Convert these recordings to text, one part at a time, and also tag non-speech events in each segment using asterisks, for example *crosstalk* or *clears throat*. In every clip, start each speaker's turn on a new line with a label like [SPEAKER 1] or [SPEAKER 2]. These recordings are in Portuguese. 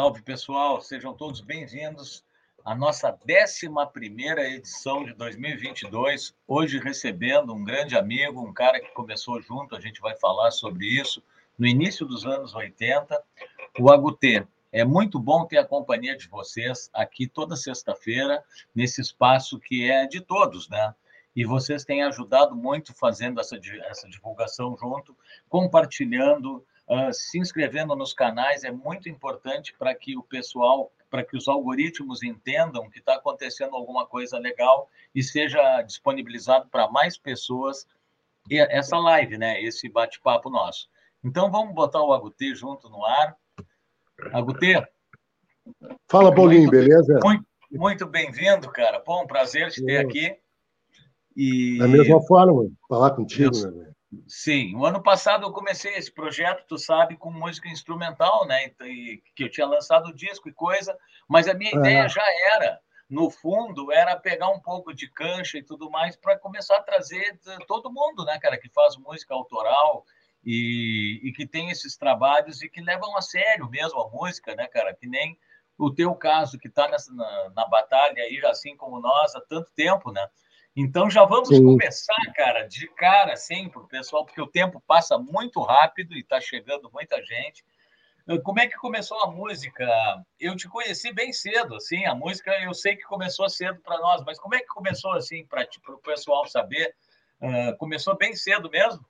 [SPEAKER 1] Salve, pessoal, sejam todos bem-vindos à nossa 11 edição de 2022. Hoje, recebendo um grande amigo, um cara que começou junto, a gente vai falar sobre isso, no início dos anos 80, o Agutê. É muito bom ter a companhia de vocês aqui toda sexta-feira, nesse espaço que é de todos, né? E vocês têm ajudado muito fazendo essa, essa divulgação junto, compartilhando Uh, se inscrevendo nos canais é muito importante para que o pessoal, para que os algoritmos entendam que está acontecendo alguma coisa legal e seja disponibilizado para mais pessoas essa live, né? Esse bate-papo nosso. Então vamos botar o Agutê junto no ar. Agutê.
[SPEAKER 2] Fala, Paulinho, muito, beleza?
[SPEAKER 1] Muito, muito bem-vindo, cara. Bom, prazer te ter aqui.
[SPEAKER 2] E... Da mesma forma, falar contigo, meu velho.
[SPEAKER 1] Sim, o ano passado eu comecei esse projeto, tu sabe, com música instrumental, né? E, que eu tinha lançado o disco e coisa, mas a minha é. ideia já era, no fundo, era pegar um pouco de cancha e tudo mais para começar a trazer todo mundo, né, cara, que faz música autoral e, e que tem esses trabalhos e que levam a sério mesmo a música, né, cara? Que nem o teu caso, que está na, na batalha aí, assim como nós, há tanto tempo, né? Então já vamos Sim. começar, cara, de cara sempre, pessoal, porque o tempo passa muito rápido e está chegando muita gente. Eh, como é que começou a música? Eu te conheci bem cedo, assim, a música eu sei que começou cedo para nós, mas como é que começou assim para o pessoal saber? Uh, começou bem cedo mesmo?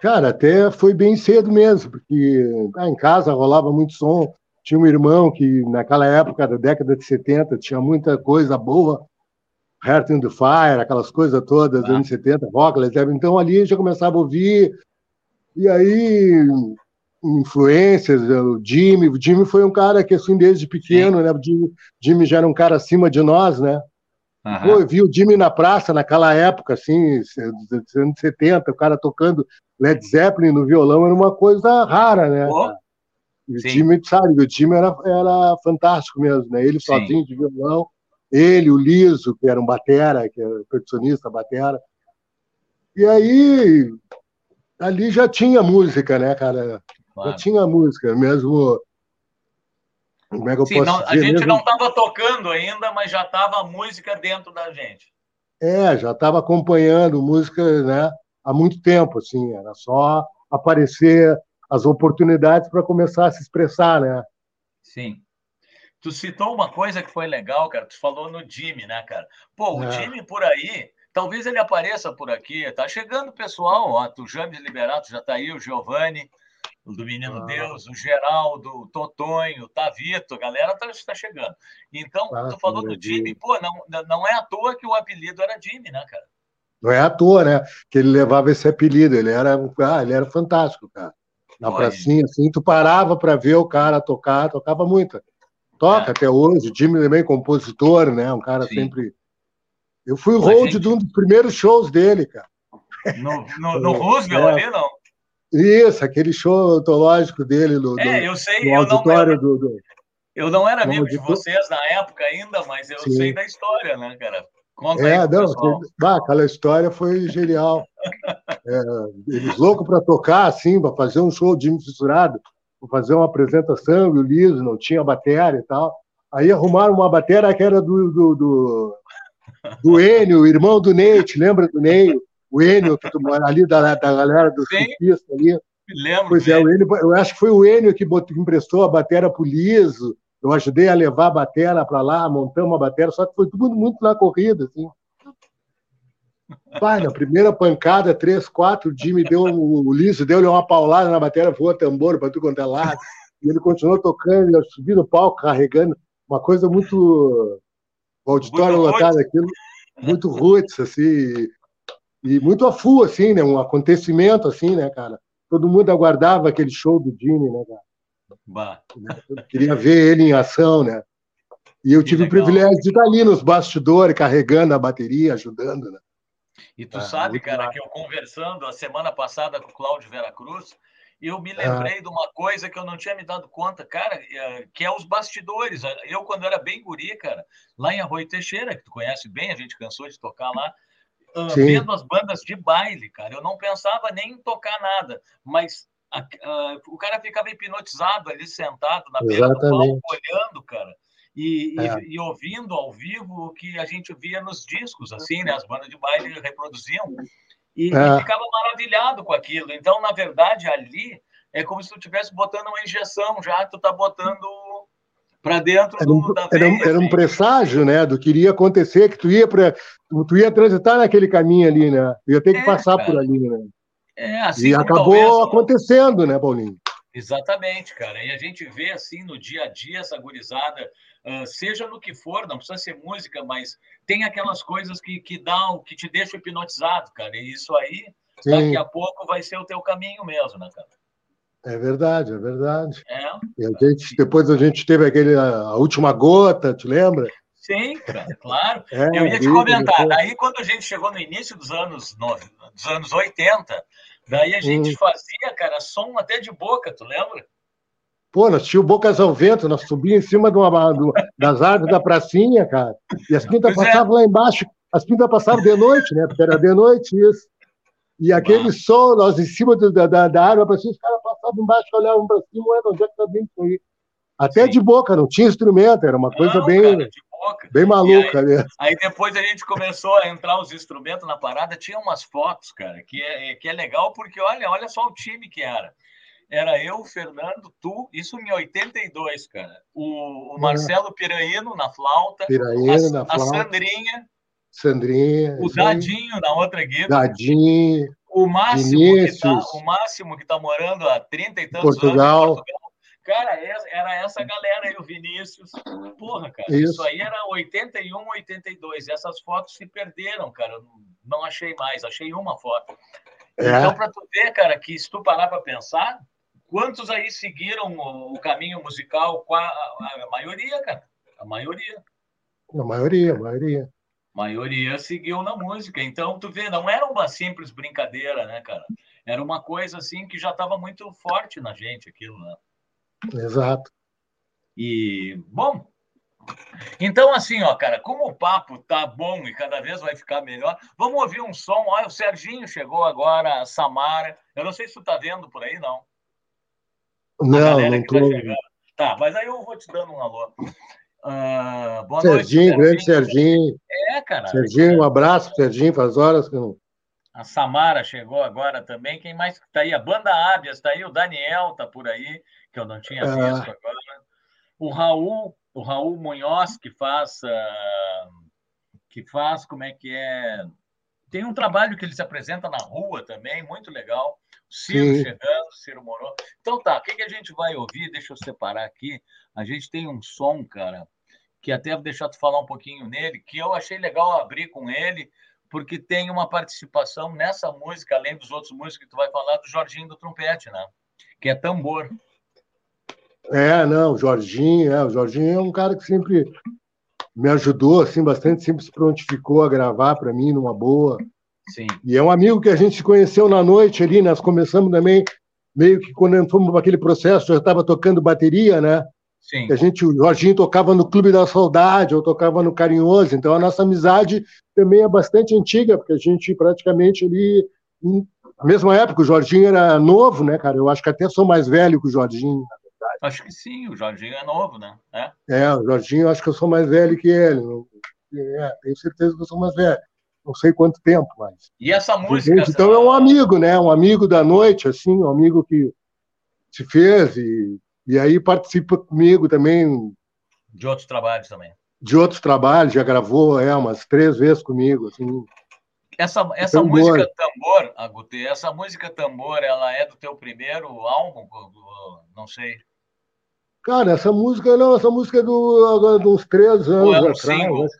[SPEAKER 2] Cara, até foi bem cedo mesmo, porque ah, em casa rolava muito som. Tinha um irmão que, naquela época da década de 70, tinha muita coisa boa Heart in the Fire, aquelas coisas todas, ah. anos 70, rock, então ali já começava a ouvir, e aí influências, o Jimmy, o Jimmy foi um cara que assim desde pequeno, Sim. né, o Jimmy, Jimmy, já era um cara acima de nós, né, uhum. Pô, eu vi o Jimmy na praça naquela época, assim, anos 70, o cara tocando Led Zeppelin no violão era uma coisa rara, né, oh. o Jimmy, sabe, o Jimmy era, era fantástico mesmo, né, ele Sim. sozinho de violão, ele, o Liso, que era um batera, que era percussionista, batera. E aí, ali já tinha música, né, cara? Claro. Já tinha música, mesmo...
[SPEAKER 1] Como é que eu Sim, posso não, dizer? A gente mesmo... não estava tocando ainda, mas já estava a música dentro da gente.
[SPEAKER 2] É, já estava acompanhando música, né, há muito tempo, assim, era só aparecer as oportunidades para começar a se expressar, né?
[SPEAKER 1] Sim. Tu citou uma coisa que foi legal, cara. Tu falou no Jimmy, né, cara? Pô, o é. Jimmy por aí, talvez ele apareça por aqui. Tá chegando o pessoal, ó. Tu James Liberato já tá aí, o Giovanni, o do Menino ah. Deus, o Geraldo, o Totonho, o Tavito, a galera tá, tá chegando. Então, ah, tu falou do Jimmy, pô, não, não é à toa que o apelido era Jimmy, né, cara?
[SPEAKER 2] Não é à toa, né? Que ele levava esse apelido. Ele era, ah, ele era fantástico, cara. Na pracinha, assim, tu parava para ver o cara tocar, tocava muito. Toca é. até hoje, Jimmy também, compositor, né? Um cara Sim. sempre. Eu fui o hold gente... de um dos primeiros shows dele, cara.
[SPEAKER 1] No, no, *laughs* no Roosevelt é. ali, não?
[SPEAKER 2] Isso, aquele show antológico dele no,
[SPEAKER 1] é, eu sei, no auditório eu não, do, do, Eu não era amigo de vocês na época ainda, mas eu Sim. sei da história, né, cara?
[SPEAKER 2] Conta é, não, ah, aquela história foi genial. *laughs* é, eles loucos para tocar, assim, para fazer um show de Jimmy Fissurado fazer uma apresentação, e o Liso não tinha bateria e tal. Aí arrumaram uma bateria que era do, do, do, do Enio, irmão do Ney, te lembra do Ney? O Enio, que tu mora ali da, da galera do surfista ali.
[SPEAKER 1] Me lembro.
[SPEAKER 2] Pois é, o Enio, eu acho que foi o Enio que, botou, que emprestou a bateria pro Liso. Eu ajudei a levar a bateria para lá, montamos uma bateria, só que foi tudo muito na corrida, assim. Pai, na primeira pancada, três, quatro, o Jimmy deu, o Liso deu-lhe uma paulada na bateria, voou tambor para tudo quanto é lado. E ele continuou tocando, ele subiu no palco, carregando. Uma coisa muito. O auditório muito lotado, aquilo, muito roots, assim. E, muito a full, assim, né? Um acontecimento, assim, né, cara? Todo mundo aguardava aquele show do Jimmy, né, cara? Bah. queria ver ele em ação, né? E eu tive o privilégio de estar ali nos bastidores, carregando a bateria, ajudando, né?
[SPEAKER 1] E tu ah, sabe, cara, que eu conversando a semana passada com o Cláudio Veracruz, eu me lembrei ah. de uma coisa que eu não tinha me dado conta, cara, é, que é os bastidores. Eu, quando era bem guri, cara, lá em Arroio Teixeira, que tu conhece bem, a gente cansou de tocar lá, uh, vendo as bandas de baile, cara, eu não pensava nem em tocar nada, mas a, a, o cara ficava hipnotizado ali, sentado na beira do palco, olhando, cara. E, é. e, e, ouvindo ao vivo o que a gente via nos discos, assim, né? As bandas de baile reproduziam. E, é. e ficava maravilhado com aquilo. Então, na verdade, ali é como se tu estivesse botando uma injeção, já tu tá botando para dentro
[SPEAKER 2] era um, da veia, era, era um assim. presságio, né, do que iria acontecer, que tu ia para tu ia transitar naquele caminho ali, né? Tu ia ter que é, passar cara. por ali, né?
[SPEAKER 1] É, assim
[SPEAKER 2] e acabou talvez, acontecendo, né, Paulinho?
[SPEAKER 1] Exatamente, cara. E a gente vê assim no dia a dia essa gurizada, uh, seja no que for, não precisa ser música, mas tem aquelas coisas que, que dão, que te deixam hipnotizado, cara. E isso aí, Sim. daqui a pouco vai ser o teu caminho mesmo, né, cara?
[SPEAKER 2] É verdade, é verdade. É. E a gente, depois a gente teve aquele a última gota, te lembra?
[SPEAKER 1] Sim, claro. É, eu ia te comentar. Daí, quando a gente chegou no início dos anos, dos anos 80, daí a gente hum. fazia, cara, som até de boca, tu lembra?
[SPEAKER 2] Pô, nós tínhamos bocas ao vento, nós subíamos em cima de uma, do, das árvores da pracinha, cara, e as pintas pois é. passavam é. lá embaixo. As pintas passavam de noite, né? Porque era de noite isso. E aquele ah. som, nós em cima do, da, da, da árvore, os caras passavam embaixo, olhavam para cima, onde é que está vindo isso aí? Até Sim. de boca, não tinha instrumento, era uma coisa não, bem, cara, bem maluca.
[SPEAKER 1] Aí, né? aí, depois a gente começou a entrar os instrumentos na parada, tinha umas fotos, cara, que é, que é legal, porque olha, olha só o time que era. Era eu, Fernando, tu, isso em 82, cara. O, o. Marcelo Piraíno na flauta,
[SPEAKER 2] Piraíno a, na flauta. a
[SPEAKER 1] Sandrinha,
[SPEAKER 2] Sandrinha.
[SPEAKER 1] O Dadinho na outra
[SPEAKER 2] guitarra. Dadinho.
[SPEAKER 1] O Máximo, que tá, o Máximo que está morando há 30 e tantos
[SPEAKER 2] Portugal.
[SPEAKER 1] anos em Portugal. Cara, era essa galera aí, o Vinícius. Porra, cara, isso, isso aí era 81, 82. Essas fotos se perderam, cara. Não achei mais, achei uma foto. É. Então, para tu ver, cara, que se tu parar para pensar, quantos aí seguiram o, caminho musical? A, a, a maioria, cara. A maioria.
[SPEAKER 2] A maioria, a maioria
[SPEAKER 1] maioria seguiu na música. Então, tu vê, não era uma simples brincadeira, né, cara? Era uma coisa assim que já estava muito forte na gente, aquilo, né?
[SPEAKER 2] Exato.
[SPEAKER 1] E, bom, então, assim, ó, cara, como o papo tá bom e cada vez vai ficar melhor, vamos ouvir um som. Olha, o Serginho chegou agora, a Samara. Eu não sei se tu tá vendo por aí, não.
[SPEAKER 2] Não, não tô.
[SPEAKER 1] Tá, mas aí eu vou te dando um alô.
[SPEAKER 2] Uh, boa Serginho, noite, grande Serginho.
[SPEAKER 1] É, cara.
[SPEAKER 2] Serginho, um abraço, Serginho, faz horas que não.
[SPEAKER 1] A Samara chegou agora também. Quem mais está aí? A Banda Ábias está aí, o Daniel está por aí, que eu não tinha visto ah. agora. O Raul, o Raul Munhoz, que faz. Uh, que faz, como é que é? Tem um trabalho que ele se apresenta na rua também, muito legal. Ciro Sim. chegando, Ciro Moro. Então tá, o que, que a gente vai ouvir? Deixa eu separar aqui. A gente tem um som, cara, que até vou deixar tu falar um pouquinho nele, que eu achei legal abrir com ele, porque tem uma participação nessa música, além dos outros músicos que tu vai falar, do Jorginho do Trompete, né? Que é tambor.
[SPEAKER 2] É, não, o Jorginho, é, o Jorginho é um cara que sempre me ajudou assim bastante, sempre se prontificou a gravar para mim numa boa.
[SPEAKER 1] Sim.
[SPEAKER 2] E é um amigo que a gente se conheceu na noite ali, nós começamos também meio que quando fomos para aquele processo, eu estava tocando bateria, né?
[SPEAKER 1] Sim.
[SPEAKER 2] A gente, o Jorginho tocava no Clube da Saudade, eu tocava no Carinhoso, então a nossa amizade também é bastante antiga, porque a gente praticamente ali, na mesma época, o Jorginho era novo, né, cara? Eu acho que até sou mais velho que o Jorginho.
[SPEAKER 1] Acho que sim, o Jorginho é novo, né? É,
[SPEAKER 2] é o Jorginho, acho que eu sou mais velho que ele. É, tenho certeza que eu sou mais velho. Não sei quanto tempo, mas.
[SPEAKER 1] E essa música.
[SPEAKER 2] Então é um amigo, né? Um amigo da noite, assim, um amigo que se fez e e aí participa comigo também.
[SPEAKER 1] De outros trabalhos também.
[SPEAKER 2] De outros trabalhos, já gravou é, umas três vezes comigo. Assim.
[SPEAKER 1] Essa, essa música Tambor, Agutê, essa música Tambor, ela é do teu primeiro álbum? Não sei.
[SPEAKER 2] Cara, essa música não, essa música é do, de uns três anos é um atrás.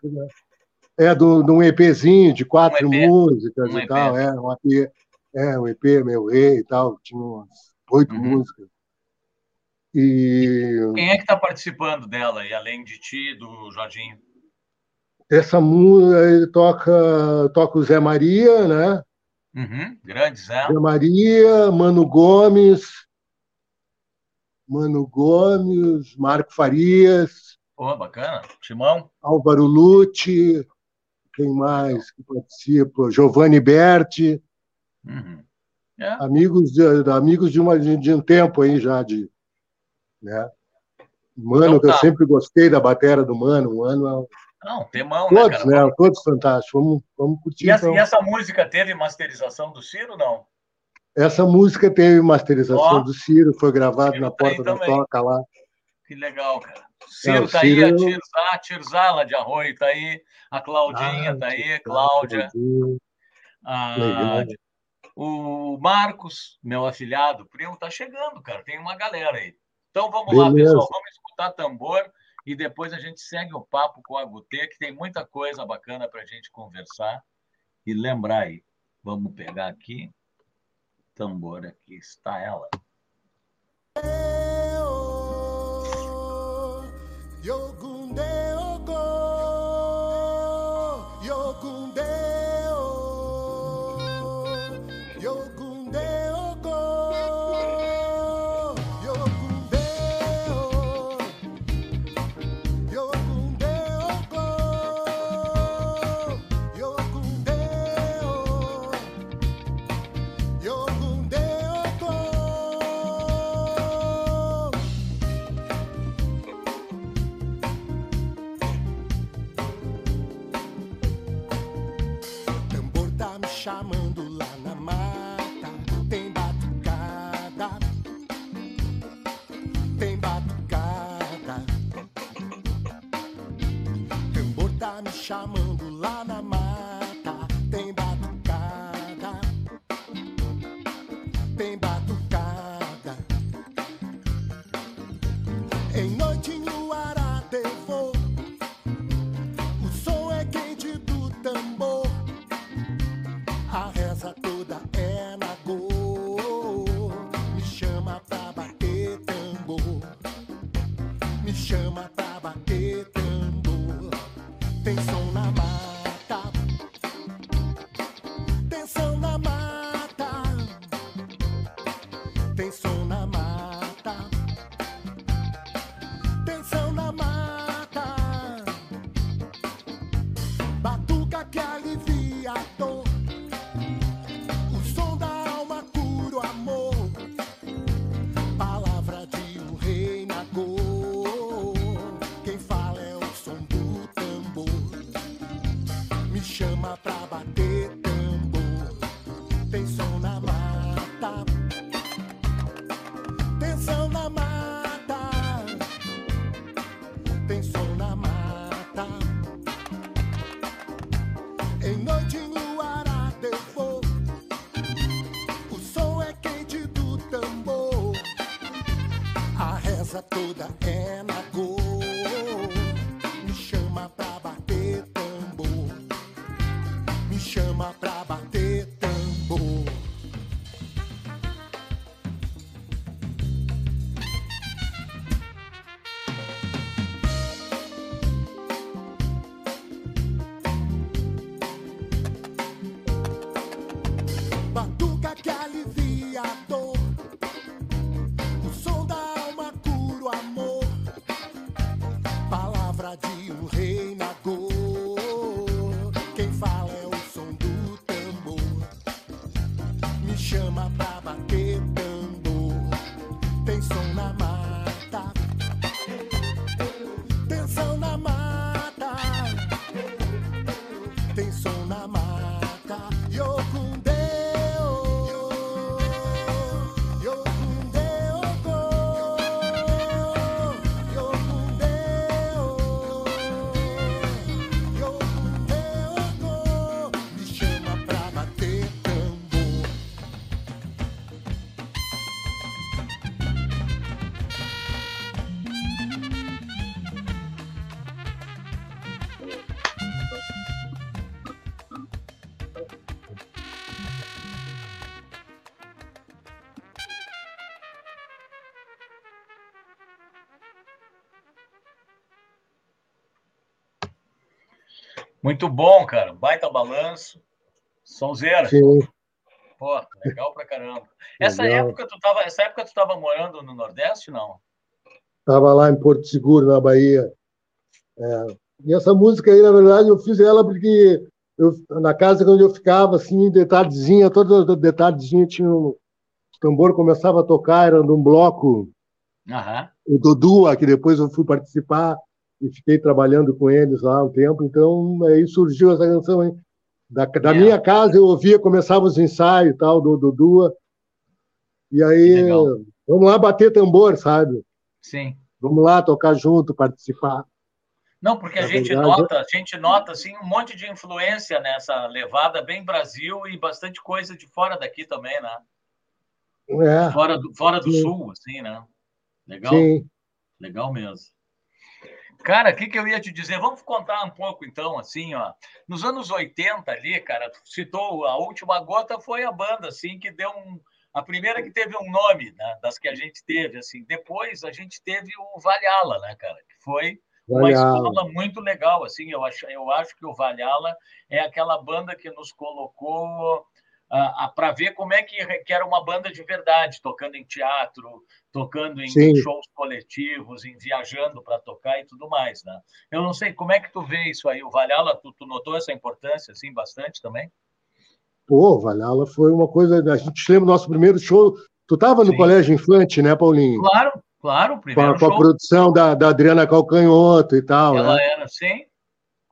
[SPEAKER 2] É do, de um EPzinho de quatro um EP. músicas um e EP. tal. É, um EP, é, um EP, meu rei e tal. Tinha umas oito uhum. músicas. E...
[SPEAKER 1] Quem é que está participando dela, e além de ti, do Jorginho?
[SPEAKER 2] Essa música ele toca, toca o Zé Maria, né?
[SPEAKER 1] Uhum, grande Zé.
[SPEAKER 2] Zé Maria, Mano Gomes, Mano Gomes, Marco Farias.
[SPEAKER 1] Pô, bacana. Timão.
[SPEAKER 2] Álvaro Lute, quem mais que participa? Giovanni Berti.
[SPEAKER 1] Uhum.
[SPEAKER 2] É. Amigos, de, amigos de, uma, de, um tempo aí já, de. Né? Mano, então, tá. que eu sempre gostei da bateria do Mano. O Mano
[SPEAKER 3] é. Não, temão,
[SPEAKER 2] né, Todos, né? né? Todos fantásticos. Vamos, vamos curtir.
[SPEAKER 3] E essa, então. e essa música teve masterização do Ciro, não?
[SPEAKER 2] Essa música teve masterização oh, do Ciro, foi gravado na tá porta da toca lá.
[SPEAKER 3] Que legal, cara. Ciro é, tá Ciro... aí, a Tirzá, Tirzala de Arroio tá aí, a Claudinha ah, tá aí, Cláudia. Ah, o Marcos, meu afilhado, primo, tá chegando, cara. Tem uma galera aí. Então vamos Beleza. lá, pessoal. Vamos escutar tambor e depois a gente segue o papo com a Gutê, que tem muita coisa bacana para a gente conversar e lembrar aí. Vamos pegar aqui. Tambor, aqui está ela. chamando lá na. Muito bom, cara. Baita balanço. Sonzeira. Sim. Pô, legal pra caramba. Essa legal. época tu tava, essa época tu tava morando no Nordeste, não?
[SPEAKER 2] Tava lá em Porto Seguro, na Bahia. É. E essa música aí, na verdade, eu fiz ela porque eu, na casa onde eu ficava, assim, de tardezinha, toda de tardezinha tinha um tambor começava a tocar, era de um bloco,
[SPEAKER 1] uhum.
[SPEAKER 2] o Dodua, que depois eu fui participar e fiquei trabalhando com eles lá um tempo, então aí surgiu essa canção, hein? Da, da é. minha casa eu ouvia, começava os ensaios e tal, do Dodua, e aí, vamos lá bater tambor, sabe?
[SPEAKER 1] Sim.
[SPEAKER 2] Vamos lá tocar junto, participar.
[SPEAKER 1] Não, porque a gente verdade, nota, a gente nota assim um monte de influência nessa levada bem Brasil e bastante coisa de fora daqui também, né?
[SPEAKER 2] É.
[SPEAKER 1] Fora do, fora do sul, assim, né? Legal.
[SPEAKER 2] Sim.
[SPEAKER 1] Legal mesmo. Cara, o que, que eu ia te dizer? Vamos contar um pouco, então, assim, ó. Nos anos 80 ali, cara, citou a última gota foi a banda, assim, que deu um. A primeira que teve um nome, né, das que a gente teve, assim. Depois a gente teve o Valhalla, né, cara? Que foi uma escola muito legal, assim, eu acho, eu acho que o Valhalla é aquela banda que nos colocou uh, para ver como é que, que era uma banda de verdade, tocando em teatro, tocando em Sim. shows coletivos, em viajando para tocar e tudo mais, né? Eu não sei, como é que tu vê isso aí? O Valhalla, tu, tu notou essa importância, assim, bastante também?
[SPEAKER 2] Pô, Valhalla foi uma coisa... A gente lembra do nosso primeiro show... Tu estava no Sim. Colégio Infante, né, Paulinho?
[SPEAKER 1] Claro, Claro, o primeiro
[SPEAKER 2] com a, com a produção da, da Adriana Calcanhoto e tal.
[SPEAKER 1] Ela
[SPEAKER 2] né?
[SPEAKER 1] era, sim.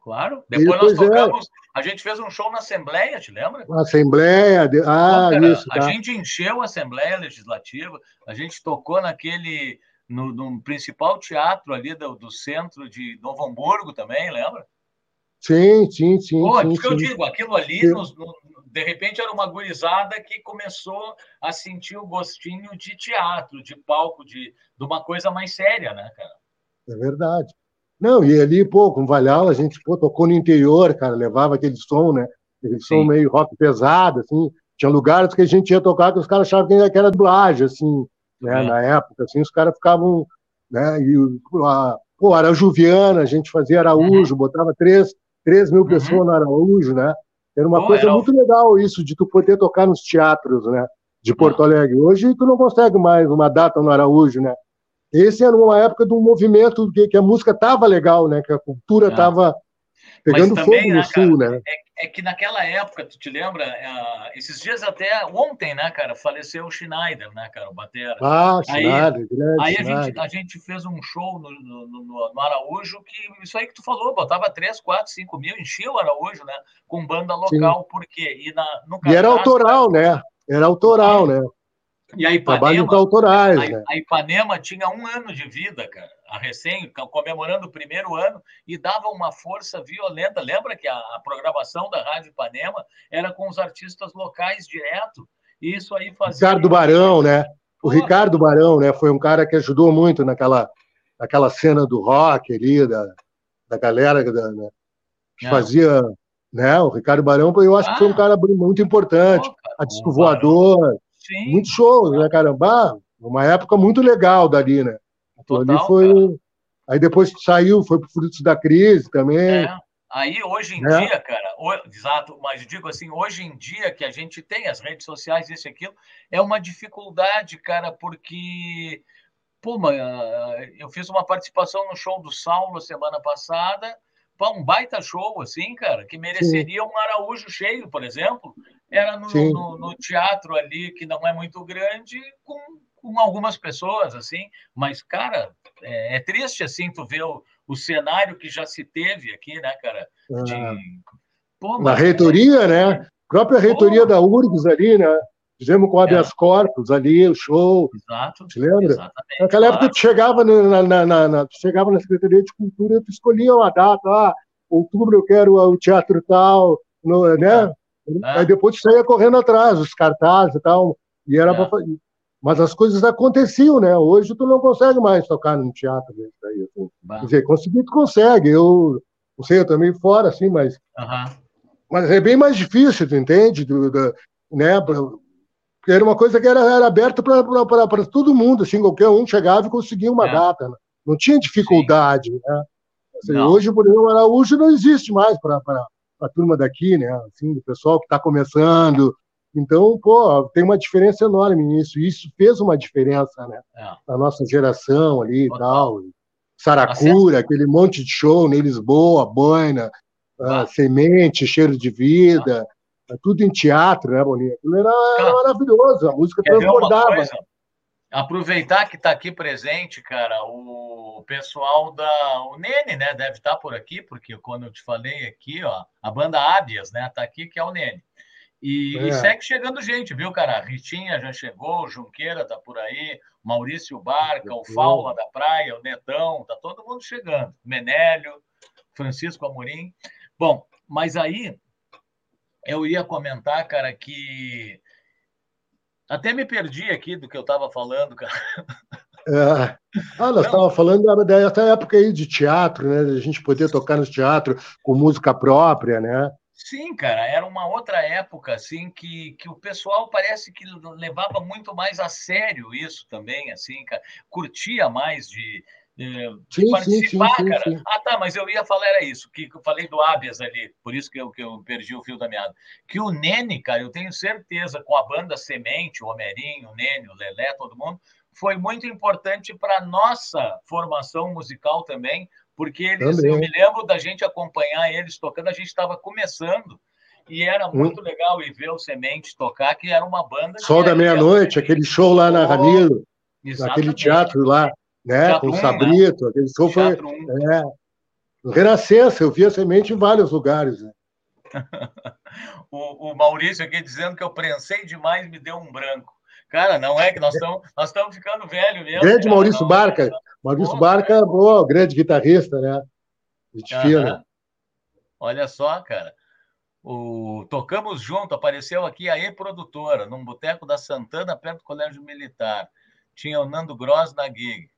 [SPEAKER 1] Claro. Depois nós é. tocamos. É. A gente fez um show na Assembleia, te lembra?
[SPEAKER 2] Assembleia. De... Ah, Pô, isso.
[SPEAKER 1] Tá. A gente encheu a Assembleia Legislativa, a gente tocou naquele. No, no principal teatro ali do, do, centro de Novo Hamburgo também, lembra?
[SPEAKER 2] Sim, sim, sim.
[SPEAKER 1] Pô,
[SPEAKER 2] sim,
[SPEAKER 1] que eu digo, aquilo ali nos, no, de repente era uma gurizada que começou a sentir o gostinho de teatro, de palco, de, de uma coisa mais séria, né, cara?
[SPEAKER 2] É verdade. Não, e ali, pô, com Valhalla, a gente pô, tocou no interior, cara, levava aquele som, né? Aquele som Sim. meio rock pesado, assim. Tinha lugares que a gente ia tocar que os caras achavam que era dublagem, assim, né? É. Na época, assim, os caras ficavam, né? E, a, pô, Arajuviana, a gente fazia Araújo, uhum. botava três, três mil uhum. pessoas no Araújo, né? Era uma coisa era... muito legal isso, de tu poder tocar nos teatros, né? De Porto Alegre. Hoje tu não consegue mais uma data no Araújo, né? Esse era uma época de um movimento que, que a música tava legal, né? Que a cultura estava pegando também, fogo no né, sul, né?
[SPEAKER 1] É, é, que naquela época, tu te lembra? Uh, esses dias até ontem, né, cara, faleceu o Schneider, né, cara, o batera.
[SPEAKER 2] Ah, Schneider,
[SPEAKER 1] aí, grande Aí a gente, a gente fez um show no, no, no, no, Araújo que isso aí que tu falou, botava 3, 4, 5 mil, enchia o Araújo, né? Com banda local, Sim. por quê?
[SPEAKER 2] E, na, no e era autoral, né? Era autoral, né?
[SPEAKER 1] E a Ipanema,
[SPEAKER 2] Trabalhos autorais, a,
[SPEAKER 1] né? a Ipanema tinha um ano de vida, cara, a recém, comemorando o primeiro ano, e dava uma força violenta. Lembra que a, a programação da Rádio Ipanema era com os artistas locais direto? E isso aí fazia.
[SPEAKER 2] Ricardo Barão, né? O Ricardo Barão, né? Foi um cara que ajudou muito naquela, naquela cena do rock ali, da, da galera da, né? que Não. fazia. Né? O Ricardo Barão, eu acho ah, que foi um ah. cara muito importante. Pô, cara, a Disco Voador. Sim. Muitos shows, né, caramba? Uma época muito legal dali, né? Aquilo Total, ali foi. Cara. Aí depois saiu, foi pro Frutos da Crise também. É.
[SPEAKER 1] Aí, hoje em é. dia, cara, o, exato, mas digo assim, hoje em dia que a gente tem as redes sociais, isso e aquilo, é uma dificuldade, cara, porque, pô, eu fiz uma participação no show do Saulo semana passada, pô, um baita show, assim, cara, que mereceria Sim. um Araújo cheio, por exemplo, era no, no, no, teatro ali, que não é muito grande, com, com algumas pessoas, assim. Mas, cara, é, é triste, assim, tu ver o, o, cenário que já se teve aqui, né, cara? De... Ah.
[SPEAKER 2] Pô, Na reitoria, né? A própria reitoria Pô. da URGS ali, né? Fizemos com habeas é. corpus ali, o show.
[SPEAKER 1] Exato.
[SPEAKER 2] Te lembra? Exatamente. Naquela claro. época, tu chegava na, na, na, na, chegava na Secretaria de Cultura, tu escolhia uma data, ah, outubro eu quero o teatro tal, no, né? É. Aí depois saía correndo atrás, os cartazes e tal. E era é. pra... Mas as coisas aconteciam, né? Hoje tu não consegue mais tocar num teatro daí. Assim. Quer dizer, conseguir tu consegue. Eu não sei, eu também fora, assim, mas.
[SPEAKER 1] Uhum.
[SPEAKER 2] Mas é bem mais difícil, tu entende? Do, do, né? Era uma coisa que era, era aberta para todo mundo, assim, qualquer um chegava e conseguia uma é. data. Né? Não tinha dificuldade, Sim. né? Assim, hoje, por exemplo, Araújo não existe mais para a turma daqui, né? Assim, do pessoal que está começando. Então, pô, tem uma diferença enorme nisso. Isso fez uma diferença, né? É. Na nossa geração ali e tal. Saracura, aquele monte de show, né? Lisboa, Boina. ah, Semente, Cheiro de Vida, ah. tudo em teatro, né, Boninha? Aquilo era, era maravilhoso, a música transbordava.
[SPEAKER 1] Aproveitar que está aqui presente, cara, o pessoal da. O Nene, né? Deve estar tá por aqui, porque quando eu te falei aqui, ó, a banda Ábias, né? Tá aqui, que é o Nene. E, é. e, segue chegando gente, viu, cara? A Ritinha já chegou, o Junqueira tá por aí, Maurício Barca, o Faula da Praia, o Netão, tá todo mundo chegando. Menélio, Francisco Amorim. Bom, mas aí eu ia comentar, cara, que até me perdi aqui do que eu estava falando, cara.
[SPEAKER 2] É. Ah, nós estávamos falando dessa época aí de teatro, né? A gente poder tocar no teatro com música própria, né?
[SPEAKER 1] Sim, cara, era uma outra época, assim, que, que o pessoal parece que levava muito mais a sério isso também, assim, cara. Curtia mais de, sim, participar, sim, sim, cara. Ah, tá, mas eu ia falar era isso, que eu falei do Ábias ali, por isso que eu, que eu perdi o fio da meada. Que o Nene, cara, eu tenho certeza, com a banda Semente, o Homerinho, o Nene, o Lelé, todo mundo, foi muito importante para nossa formação musical também, porque eles, também. eu me lembro da gente acompanhar eles tocando, a gente estava começando, e era muito hum. legal e ver o Semente tocar, que era uma banda.
[SPEAKER 2] Sol da meia-noite, aquele show lá na Ramiro, naquele teatro lá né? Teatro com o né? Sabrito, né? aquele show foi. É, Renascença, eu vi a semente em vários lugares. Né? *laughs*
[SPEAKER 1] o, o, Maurício aqui dizendo que eu prensei demais me deu um branco. Cara, não é que nós estamos nós estamos ficando velho mesmo.
[SPEAKER 2] Grande
[SPEAKER 1] cara,
[SPEAKER 2] Maurício não, Barca. Não, Maurício Pô, Barca, boa, grande guitarrista, né?
[SPEAKER 1] Gente fina. Olha só, cara. O Tocamos Junto apareceu aqui a E-Produtora, num boteco da Santana, perto do Colégio Militar. Tinha o Nando Gross na gig.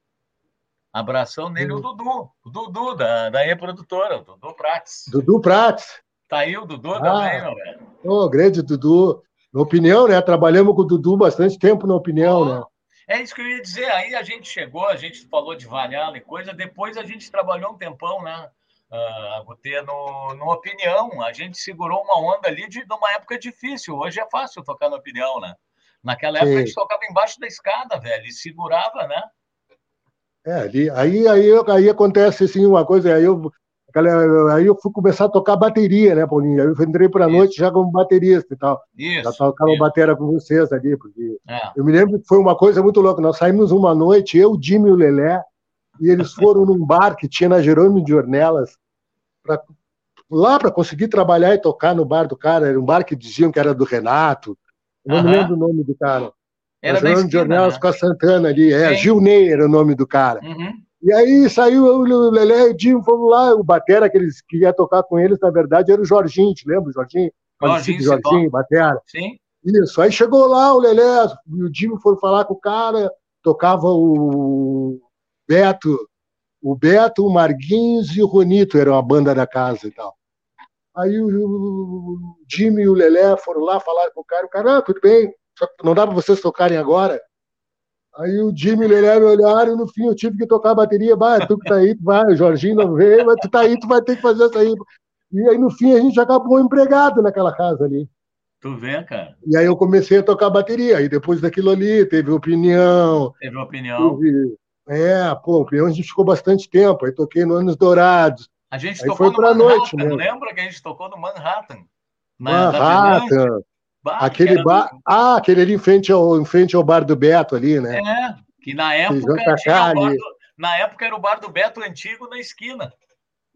[SPEAKER 1] Abração nele, o. Dudu, o Dudu da, da E-Produtora, o Dudu Prates.
[SPEAKER 2] Dudu Prates.
[SPEAKER 1] Tá aí o Dudu ah, também, meu velho.
[SPEAKER 2] Oh, grande Dudu. Na opinião, né? Trabalhamos com o Dudu bastante tempo na opinião, né?
[SPEAKER 1] É isso que eu ia dizer. Aí a gente chegou, a gente falou de Valhalla e coisa, depois a gente trabalhou um tempão, né? Uh, Gutê, no, no Opinião, a gente segurou uma onda ali de, de uma época difícil. Hoje é fácil tocar no Opinião, né? Naquela época Sim. a gente tocava embaixo da escada, velho, e segurava, né?
[SPEAKER 2] É, ali, aí, aí, aí acontece assim uma coisa, aí eu, aí eu fui começar a tocar bateria, né, Paulinho? Aí eu entrei para a noite já como baterista e tal. Isso, já tocava bateria com vocês ali, porque é. eu me lembro que foi uma coisa muito louca. Nós saímos uma noite, eu, Jimmy e o Lelé, e eles foram num bar que tinha na Jerônimo de Ornelas, pra, lá para conseguir trabalhar e tocar no bar do cara. Era um bar que diziam que era do Renato. Eu não me lembro o nome do cara. Era da esquina, Jornal né? com a Santana ali, é, Sim. Gil Ney era o nome do cara. Uhum. E aí saiu o Lelé e o Dinho, fomos lá, o Batera, que eles queriam tocar com eles, na verdade, era o Jorginho, te lembra o Jorginho? Jorginho, Jorginho Batera.
[SPEAKER 1] Sim.
[SPEAKER 2] Isso, aí chegou lá o Lelé e o Dinho foram falar com o cara, tocava o Beto, o Beto, o Marguinhos e o Ronito eram a banda da casa e tal. Aí o, o Jimmy e o Lelé foram lá falar com o cara, o cara, ah, tudo bem, não dá para vocês tocarem agora? Aí o Jimmy e o olharam e no fim eu tive que tocar a bateria. Bah, tu que tá aí, tu vai, o Jorginho não veio, mas tu tá aí, tu vai ter que fazer isso aí. E aí no fim a gente acabou empregado naquela casa ali.
[SPEAKER 1] Tu vê, cara.
[SPEAKER 2] E aí eu comecei a tocar bateria. Aí depois daquilo ali, teve opinião.
[SPEAKER 1] Teve opinião. Teve...
[SPEAKER 2] É, pô, opinião a gente ficou bastante tempo. Aí toquei no Anos Dourados.
[SPEAKER 1] A gente aí tocou foi no Manhattan, noite, né? lembra que a gente tocou no Manhattan?
[SPEAKER 2] Na, Manhattan. Bar, aquele bar. Ah, aquele ali em frente, ao, em frente ao bar do Beto ali, né?
[SPEAKER 1] É, que na época, tinha do, na época era o bar do Beto antigo na esquina.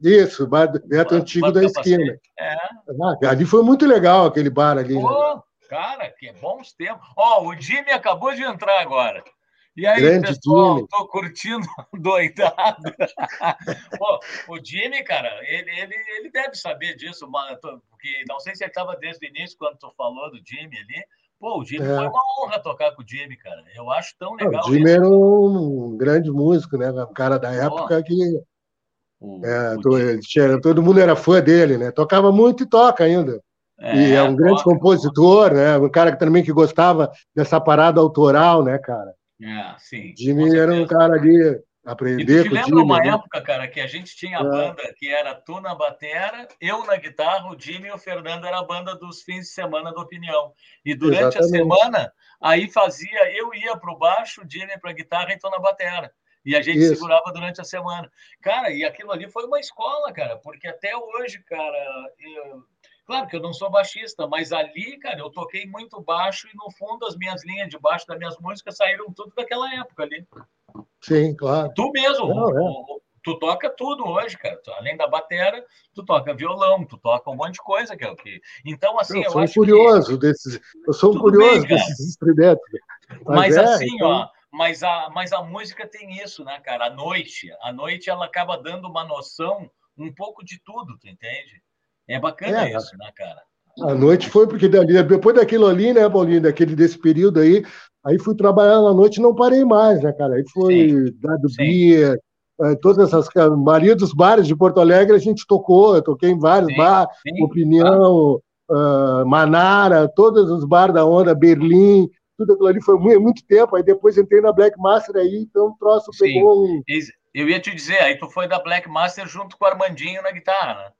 [SPEAKER 2] Isso, o bar do Beto bar, antigo bar da esquina. É. Ah, ali foi muito legal aquele bar ali.
[SPEAKER 1] Pô, né? cara, que bons tempos. Ó, o Jimmy acabou de entrar agora. E aí,
[SPEAKER 2] Grande
[SPEAKER 1] pessoal, Jimmy. tô curtindo *laughs* doidado. Pô, o Jimmy, cara, ele, ele, ele deve saber disso, mano, porque não sei se ele estava desde o início, quando tu falou do Jimmy ali. Pô, o Jimmy é. foi uma honra tocar com o Jimmy, cara. Eu acho tão legal.
[SPEAKER 2] O Jimmy isso. era um grande músico, né? Um cara da época que. O, é, o tinha, todo mundo era fã dele, né? Tocava muito e toca ainda. É, e é um grande toca, compositor, né? Um cara que também que gostava dessa parada autoral, né, cara?
[SPEAKER 1] É, sim.
[SPEAKER 2] Jimmy era um cara ali aprender. E
[SPEAKER 1] tu lembra uma né? época, cara, que a gente tinha a é. banda que era tu na batera, eu na guitarra, o Jimmy e o Fernando era a banda dos fins de semana do Opinião. E durante Exatamente. a semana, aí fazia, eu ia para o baixo, o Jimmy para a guitarra e tu na batera. E a gente Isso. segurava durante a semana. Cara, e aquilo ali foi uma escola, cara, porque até hoje, cara, eu... claro que eu não sou baixista, mas ali, cara, eu toquei muito baixo e no fundo as minhas linhas de baixo das minhas músicas saíram tudo daquela época ali.
[SPEAKER 2] Sim, claro.
[SPEAKER 1] Tu mesmo, não, é. tu toca tudo hoje, cara. além da batera, tu toca violão, tu toca um monte de coisa que é o que. Então, assim, eu, eu
[SPEAKER 2] sou curioso que... desses, eu sou um curioso bem, desses instrumentos.
[SPEAKER 1] Mas, mas é, assim, então... ó, mas a, mas a música tem isso, né, cara? A noite, a noite ela acaba dando uma noção um pouco de tudo, tu entende? É bacana é, isso, né, cara?
[SPEAKER 2] A noite foi porque dali, depois daquilo ali, né, Paulinho, daquele desse período aí, aí fui trabalhar na noite e não parei mais, né, cara? Aí foi Sim. dado beer, eh, todas essas maria dos bares de Porto Alegre a gente tocou, eu toquei em vários bares, Opinião, uh, Manara, todos os bares da onda, Berlim, tudo aquilo ali foi muito, muito tempo. Aí depois entrei na Black Master aí, então o troço Sim. pegou um.
[SPEAKER 1] Eu ia te dizer, aí tu foi da Black Master junto com o Armandinho na guitarra, né?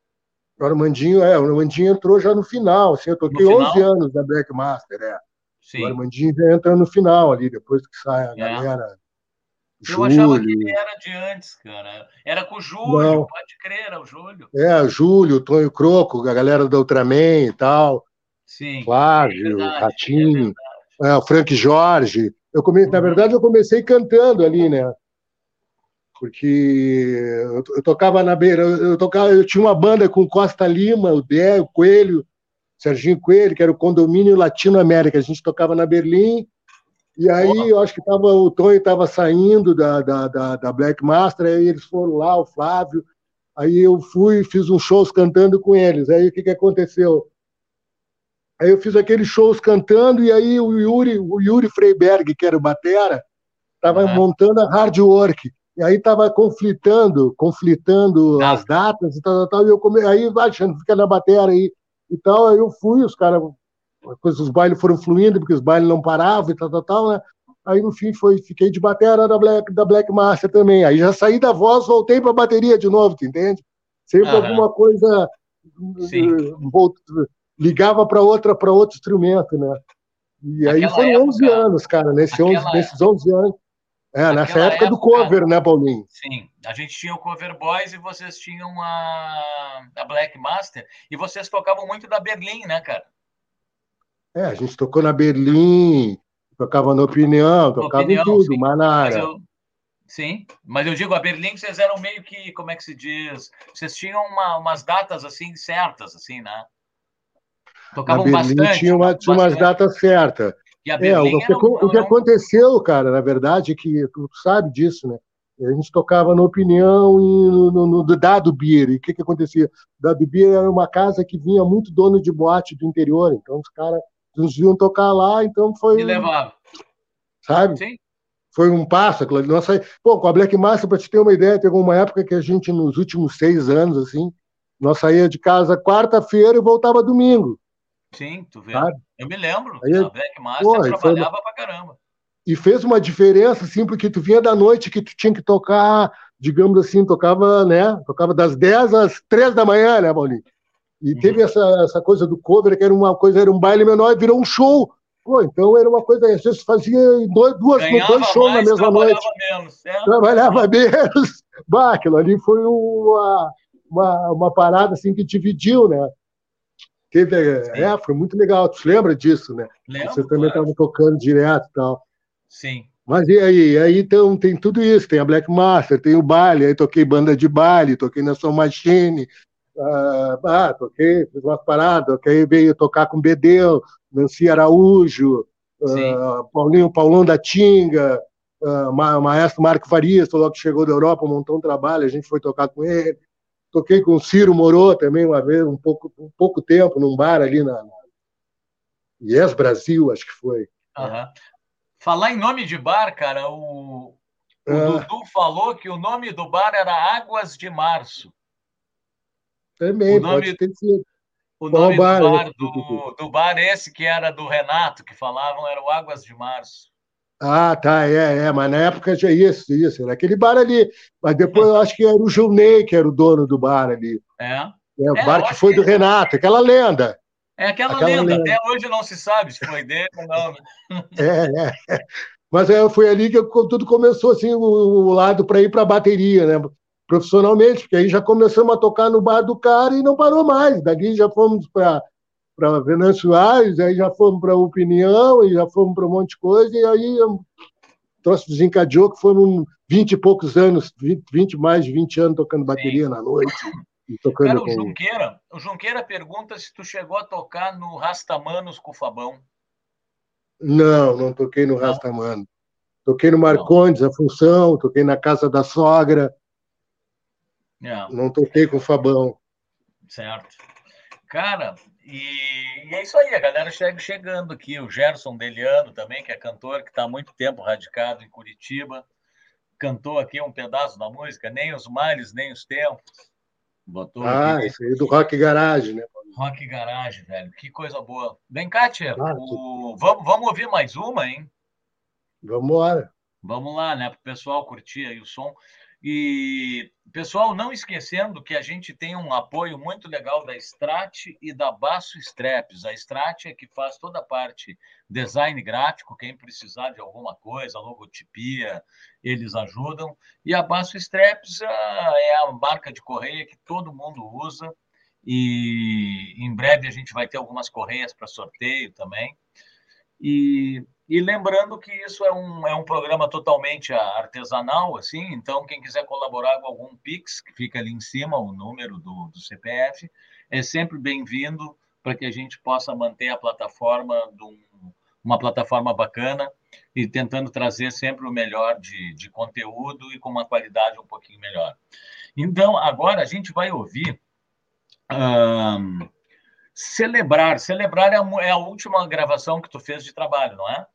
[SPEAKER 2] O Armandinho, é, o Armandinho entrou já no final, assim, eu toquei 11 anos da Black Master, é. Sim. O Armandinho entra no final ali, depois que sai a é. galera.
[SPEAKER 1] Eu Júlio. achava que ele era de antes, cara. Era com o Júlio, Não. pode crer, era o Júlio.
[SPEAKER 2] É, o Júlio, o Tonho Croco, a galera do Ultraman e tal.
[SPEAKER 1] Sim.
[SPEAKER 2] Flávio, é Ratinho. É é, o Frank Jorge. Eu come... Na uhum. verdade, eu comecei cantando ali, né? Porque eu, eu tocava na beira, eu, tocava, eu tinha uma banda com Costa Lima, o Dé, o Coelho, Serginho Coelho, que era o Condomínio Latino América. A gente tocava na Berlim, e aí eu acho que tava, o Tony estava saindo da, da, da, da, Black Master, aí eles foram lá, o Flávio. Aí eu fui, fiz uns shows cantando com eles. Aí o que, que aconteceu? Aí eu fiz aqueles shows cantando e aí o Yuri, o Yuri Freiberg, que era o batera, estava uhum. montando a hard work. E aí estava conflitando, conflitando ah. as datas e tal, tal, tal, e eu come... aí achando, fica na batera aí e tal, aí eu fui, os caras, os bailes foram fluindo, porque os bailes não paravam e tal, tal, tal, né? Aí no fim foi, fiquei de batera da Black, da Black Master também. Aí já saí da voz, voltei para bateria de novo, tu entende? Sempre uhum. alguma coisa Sim. Ligava para outra para outro instrumento, né? E aí foram época, 11 anos, cara, nesse 11, nesses 11 anos. É, nessa época, época, do cover, né, Paulinho?
[SPEAKER 1] Sim, a gente tinha o Cover Boys e vocês tinham a, a Black Master, e vocês tocavam muito da Berlim, né, cara?
[SPEAKER 2] É, a gente tocou na Berlim, tocava na Opinião, tocava opinião, em tudo, sim. Manara. Mas eu,
[SPEAKER 1] sim, mas eu digo, a Berlim vocês eram meio que, como é que se diz? Vocês tinham uma, umas datas, assim, certas, assim, né?
[SPEAKER 2] Tocavam bastante. Tinha, uma, tinha umas datas certas. É, o, que, o que aconteceu, cara, na verdade, é que tu sabe disso, né? A gente tocava na opinião e no, no, no Dado Beer. E o que, que acontecia? Dado Beer era uma casa que vinha muito dono de boate do interior, então os caras nos iam tocar lá, então foi.
[SPEAKER 1] E levava.
[SPEAKER 2] Sabe? Sim. Foi um passo. Nossa... Pô, com a Black Master, para te ter uma ideia, teve uma época que a gente, nos últimos seis anos, assim, nós saía de casa quarta-feira e voltava domingo.
[SPEAKER 1] Sim, tu vê. Sabe? Eu me lembro. Aí, a Black Master pô, trabalhava pra caramba.
[SPEAKER 2] E fez uma diferença, assim, porque tu vinha da noite que tu tinha que tocar, digamos assim, tocava, né? Tocava das 10 às 3 da manhã, né, Paulinho? E uhum. teve essa, essa coisa do cover, que era uma coisa, era um baile menor e virou um show. Pô, então era uma coisa, às vezes fazia dois, duas, dois shows na mesma noite. Menos, certo? Trabalhava *laughs* menos. Bah, aquilo ali foi uma, uma, uma parada assim que dividiu, né? Teve, é, foi muito legal. Tu lembra disso, né?
[SPEAKER 1] Lembro,
[SPEAKER 2] Você também estava claro. tocando direto e tal.
[SPEAKER 1] Sim.
[SPEAKER 2] Mas e aí? Aí então tem tudo isso, tem a Black Master, tem o baile, aí toquei banda de baile, toquei na Soul Machine, uh, ah, toquei, fiz umas paradas, aí veio tocar com Bedeu, Nancy Araújo, uh, Paulinho, Paulão da Tinga, uh, maestro Marco Farias, logo que chegou da Europa, montou um trabalho, a gente foi tocar com ele. Toquei com o Ciro Morô também uma vez, um pouco, um pouco tempo, num bar ali na, na Yes Brasil, acho que foi.
[SPEAKER 1] Uhum. Falar em nome de bar, cara, o, o ah. Dudu falou que o nome do bar era Águas de Março.
[SPEAKER 2] Também, o nome, pode ter sido.
[SPEAKER 1] O nome bar, do, bar, do, do bar esse que era do Renato, que falavam, era o Águas de Março.
[SPEAKER 2] Ah, tá, é, é, mas na época já isso, isso, era aquele bar ali. Mas depois eu acho que era o Gilney que era o dono do bar ali.
[SPEAKER 1] É.
[SPEAKER 2] É o é, bar que foi que... do Renato, aquela lenda.
[SPEAKER 1] É aquela, aquela lenda. lenda. até hoje não se sabe se foi dele ou não.
[SPEAKER 2] É, é. Mas é, foi ali que tudo começou, assim, o, o lado para ir para a bateria, né? Profissionalmente, porque aí já começamos a tocar no bar do cara e não parou mais. Daqui já fomos para para Venâncio Aires, aí já fomos para Opinião, e já fomos para um monte de coisa, e aí o troço desencadeou que foram 20 e poucos anos, 20, 20 mais de 20 anos tocando bateria Sim. na noite.
[SPEAKER 1] Tocando Cara, o, com... Junqueira, o Junqueira pergunta se tu chegou a tocar no Rastamanos com o Fabão.
[SPEAKER 2] Não, não toquei no Rastamano. Toquei no Marcondes, a função, toquei na casa da sogra. Não, não toquei com o Fabão.
[SPEAKER 1] Certo. Cara, e, e, é isso aí, a galera chega chegando aqui. O Gerson Deliano também, que é cantor, que está há muito tempo radicado em Curitiba. Cantou aqui um pedaço da música, Nem os Males, Nem os Tempos.
[SPEAKER 2] Botou ah, aqui. isso aí do Rock Garage, né?
[SPEAKER 1] Rock Garage, velho. Que coisa boa. Vem cá, tia. Ah, o... vamos, vamos ouvir mais uma, hein?
[SPEAKER 2] Vamos embora.
[SPEAKER 1] Vamos lá, né? Para o pessoal curtir aí o som. E, pessoal, não esquecendo que a gente tem um apoio muito legal da Strat e da Basso Straps. A Strat é que faz toda a parte design gráfico, quem precisar de alguma coisa, logotipia, eles ajudam. E a Basso Straps ah, é a marca de correia que todo mundo usa e em breve a gente vai ter algumas correias para sorteio também. E, e, lembrando que isso é um, é um programa totalmente artesanal, assim, então quem quiser colaborar com algum Pix, que fica ali em cima, o número do, do CPF, é sempre bem-vindo para que a gente possa manter a plataforma um, uma plataforma bacana e tentando trazer sempre o melhor de, de conteúdo e com uma qualidade um pouquinho melhor. Então, agora a gente vai ouvir um, celebrar. Celebrar é a, é a, última gravação que tu fez de trabalho, não é?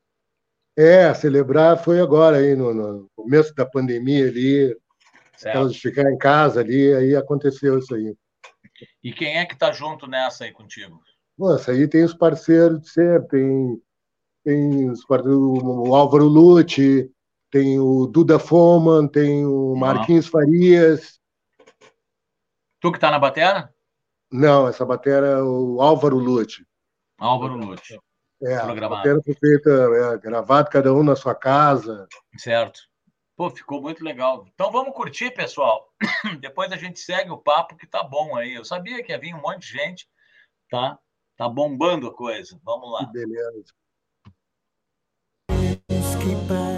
[SPEAKER 2] É, celebrar foi agora, aí no, no começo da pandemia ali, de ficar em casa ali, aí aconteceu isso aí.
[SPEAKER 1] E quem é que está junto nessa aí contigo?
[SPEAKER 2] Nossa, aí tem os parceiros de sempre, tem, tem os, o Álvaro Lute, tem o Duda Foman, tem o Marquinhos Farias.
[SPEAKER 1] Tu que está na bateria?
[SPEAKER 2] Não, essa bateria é o Álvaro Lute.
[SPEAKER 1] Álvaro Lute.
[SPEAKER 2] É, a bateria foi feita, é, gravado cada um na sua casa.
[SPEAKER 1] Certo. Pô, ficou muito legal. Então vamos curtir, pessoal. *clears throat* Depois a gente segue o papo que tá bom aí. Eu sabia que ia vir um monte de gente, tá? Tá bombando a coisa. Vamos lá.
[SPEAKER 2] Que beleza.
[SPEAKER 3] Que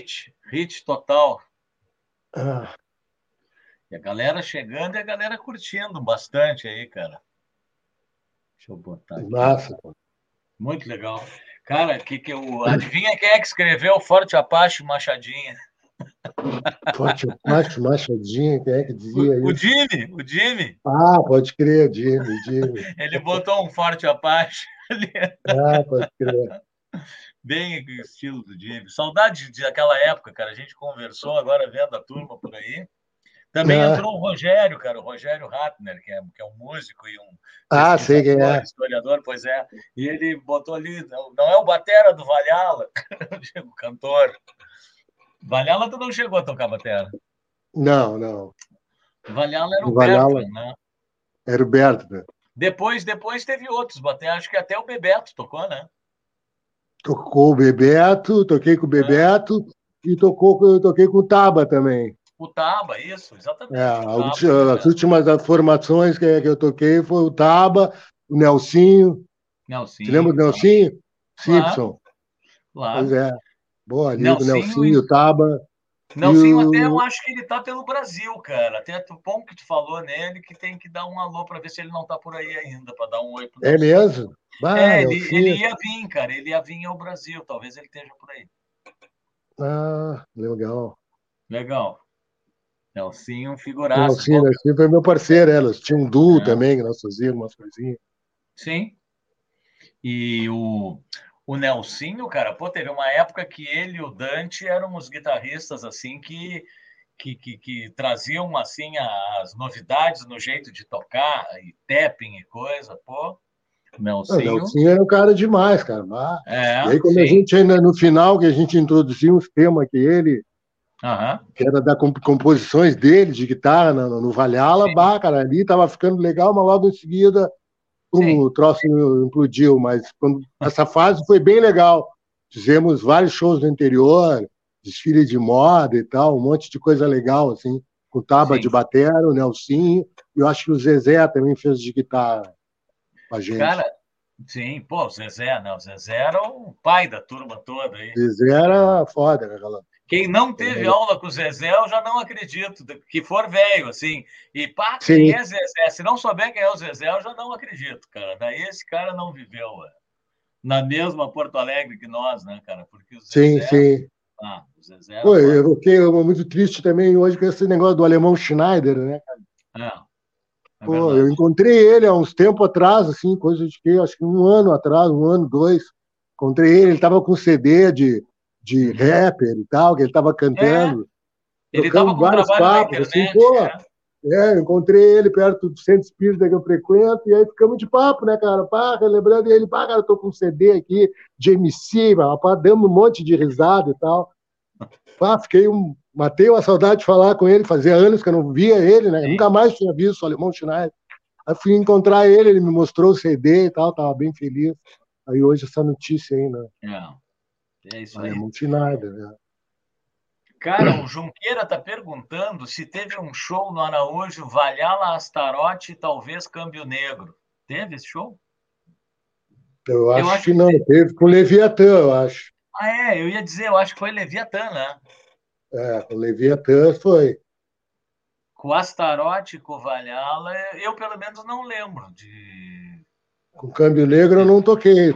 [SPEAKER 1] Hit, hit total.
[SPEAKER 2] Ah,
[SPEAKER 1] E a galera chegando e a galera curtindo bastante aí, cara. Deixa eu botar aqui.
[SPEAKER 2] massa.
[SPEAKER 1] Muito legal. Cara, que que eu... adivinha quem é que escreveu Forte Apache Machadinha?
[SPEAKER 2] Forte macho, machadinha, quem é que dizia
[SPEAKER 1] O, o
[SPEAKER 2] isso?
[SPEAKER 1] Jimmy, o Jimmy,
[SPEAKER 2] Ah, pode crer, Jimmy, Jimmy.
[SPEAKER 1] ele botou um Forte Apache ali,
[SPEAKER 2] Ah, pode crer.
[SPEAKER 1] Bem estilo do Jimmy. Saudade daquela época, cara. A gente conversou agora vendo a turma por aí. Também
[SPEAKER 2] É.
[SPEAKER 1] entrou o Rogério, cara, o Rogério Ratner, que é, que é um músico e um
[SPEAKER 2] Ah, sei quem é.
[SPEAKER 1] historiador, pois é. E ele botou ali, não não é o Batera do Valhalla, *laughs* o cantor. Valhalla tu não chegou a tocar Batera.
[SPEAKER 2] Não, não.
[SPEAKER 1] Valhalla era o
[SPEAKER 2] Valhalla.
[SPEAKER 1] Né?
[SPEAKER 2] Era o Berto, né?
[SPEAKER 1] Depois, depois teve outros, Batera, acho que até o Bebeto tocou, né?
[SPEAKER 2] Tocou o Bebeto, toquei com o Bebeto e tocou, eu toquei com o Taba também.
[SPEAKER 1] O Taba, isso, exatamente.
[SPEAKER 2] É,
[SPEAKER 1] Taba,
[SPEAKER 2] as últimas formações que, eu toquei foi o Taba, o Nelsinho.
[SPEAKER 1] Nelsinho.
[SPEAKER 2] Você lembra do Nelsinho?
[SPEAKER 1] Claro.
[SPEAKER 2] Simpson.
[SPEAKER 1] Claro.
[SPEAKER 2] Pois é. Boa, ali o Nelsinho,
[SPEAKER 1] e-
[SPEAKER 2] o Taba.
[SPEAKER 1] Nelsinho,
[SPEAKER 2] E o-
[SPEAKER 1] até eu acho que ele tá pelo Brasil, cara. Até o bom que tu falou nele, que tem que dar um alô para ver se ele não tá por aí ainda, para dar um oi pro
[SPEAKER 2] É mesmo? Bah,
[SPEAKER 1] É, ele, ele ia vir, cara. Ele ia vir ao Brasil. Talvez ele esteja por aí.
[SPEAKER 2] Ah, legal.
[SPEAKER 1] Legal. Nelsinho, um figuraço.
[SPEAKER 2] Nelsinho, Nelsinho foi meu parceiro, elas tinham um duo
[SPEAKER 1] É.
[SPEAKER 2] também, que nós fazíamos umas coisinhas.
[SPEAKER 1] Sim. E o, o Nelsinho, cara, pô, teve uma época que ele e o Dante eram os guitarristas, assim, que, que, que, que traziam, assim, as novidades no jeito de tocar, e tapping e coisa, pô.
[SPEAKER 2] O
[SPEAKER 1] Nelsinho.
[SPEAKER 2] Nelsinho era um cara demais, cara. Ah,
[SPEAKER 1] É,
[SPEAKER 2] e aí, quando a
[SPEAKER 1] sim.
[SPEAKER 2] gente ainda no final, que a gente introduziu uns temas que ele,
[SPEAKER 1] Aham.
[SPEAKER 2] que era da comp- composições dele de guitarra no, no Valhalla, bah, cara, ali tava ficando legal, mas logo em seguida
[SPEAKER 1] Sim.
[SPEAKER 2] o troço implodiu, mas quando, essa fase foi bem legal. Fizemos vários shows no interior, desfile de moda e tal, um monte de coisa legal, assim, com o Taba
[SPEAKER 1] Sim.
[SPEAKER 2] de batera, o Nelsinho, e eu acho que o Zezé também fez de guitarra com a gente.
[SPEAKER 1] Cara, sim, pô, o Zezé, né? O Zezé era o pai da turma toda aí.
[SPEAKER 2] Zezé era foda, né, galera?
[SPEAKER 1] Quem não teve
[SPEAKER 2] É.
[SPEAKER 1] aula com o Zezé, eu já não acredito. Que for velho, assim. E pá,
[SPEAKER 2] Sim.
[SPEAKER 1] quem é Zezé? Se não souber quem é o Zezé, eu já não acredito, cara. Daí esse cara não viveu é, na mesma Porto Alegre que nós, né, cara? Porque o
[SPEAKER 2] Sim,
[SPEAKER 1] Zezé.
[SPEAKER 2] sim.
[SPEAKER 1] Ah, o Zezé era
[SPEAKER 2] Pô, eu fiquei muito triste também hoje com esse negócio do alemão Schneider, né?
[SPEAKER 1] É, é
[SPEAKER 2] Pô, eu encontrei ele há uns tempo atrás, assim, coisa de que, acho que um ano atrás, um ano, dois. Encontrei ele, ele estava com CD de, de rapper e tal, que ele estava cantando. Ele estava com vários papos, assim, pô, né? é, eu encontrei ele perto do centro espírita que eu frequento, e aí ficamos de papo, né, cara? Pá, relembrando ele, pá, cara, eu tô com um CD aqui de MC, pá, dando um monte de risada e tal. Pá, fiquei um. Matei uma saudade de falar com ele, fazia anos que eu não via ele, né? Nunca mais tinha visto o Alemão Schneider. Aí fui encontrar ele, ele me mostrou o CD e tal, tava bem feliz. Aí hoje essa notícia aí, né?
[SPEAKER 1] É, é isso aí.
[SPEAKER 2] Alemão Schneider, né?
[SPEAKER 1] Cara, o Junqueira está perguntando se teve um show no Araújo, Valhalla, Astarote e talvez Câmbio Negro. Teve esse show?
[SPEAKER 2] Eu acho, eu acho que, que não, teve com o Leviatã, eu acho.
[SPEAKER 1] Ah, é, eu ia dizer, eu acho que foi Leviatã, né?
[SPEAKER 2] É, com o Leviatã foi.
[SPEAKER 1] Com Astarote e com o Valhalla, eu pelo menos não lembro de.
[SPEAKER 2] Com o Câmbio Negro eu não toquei.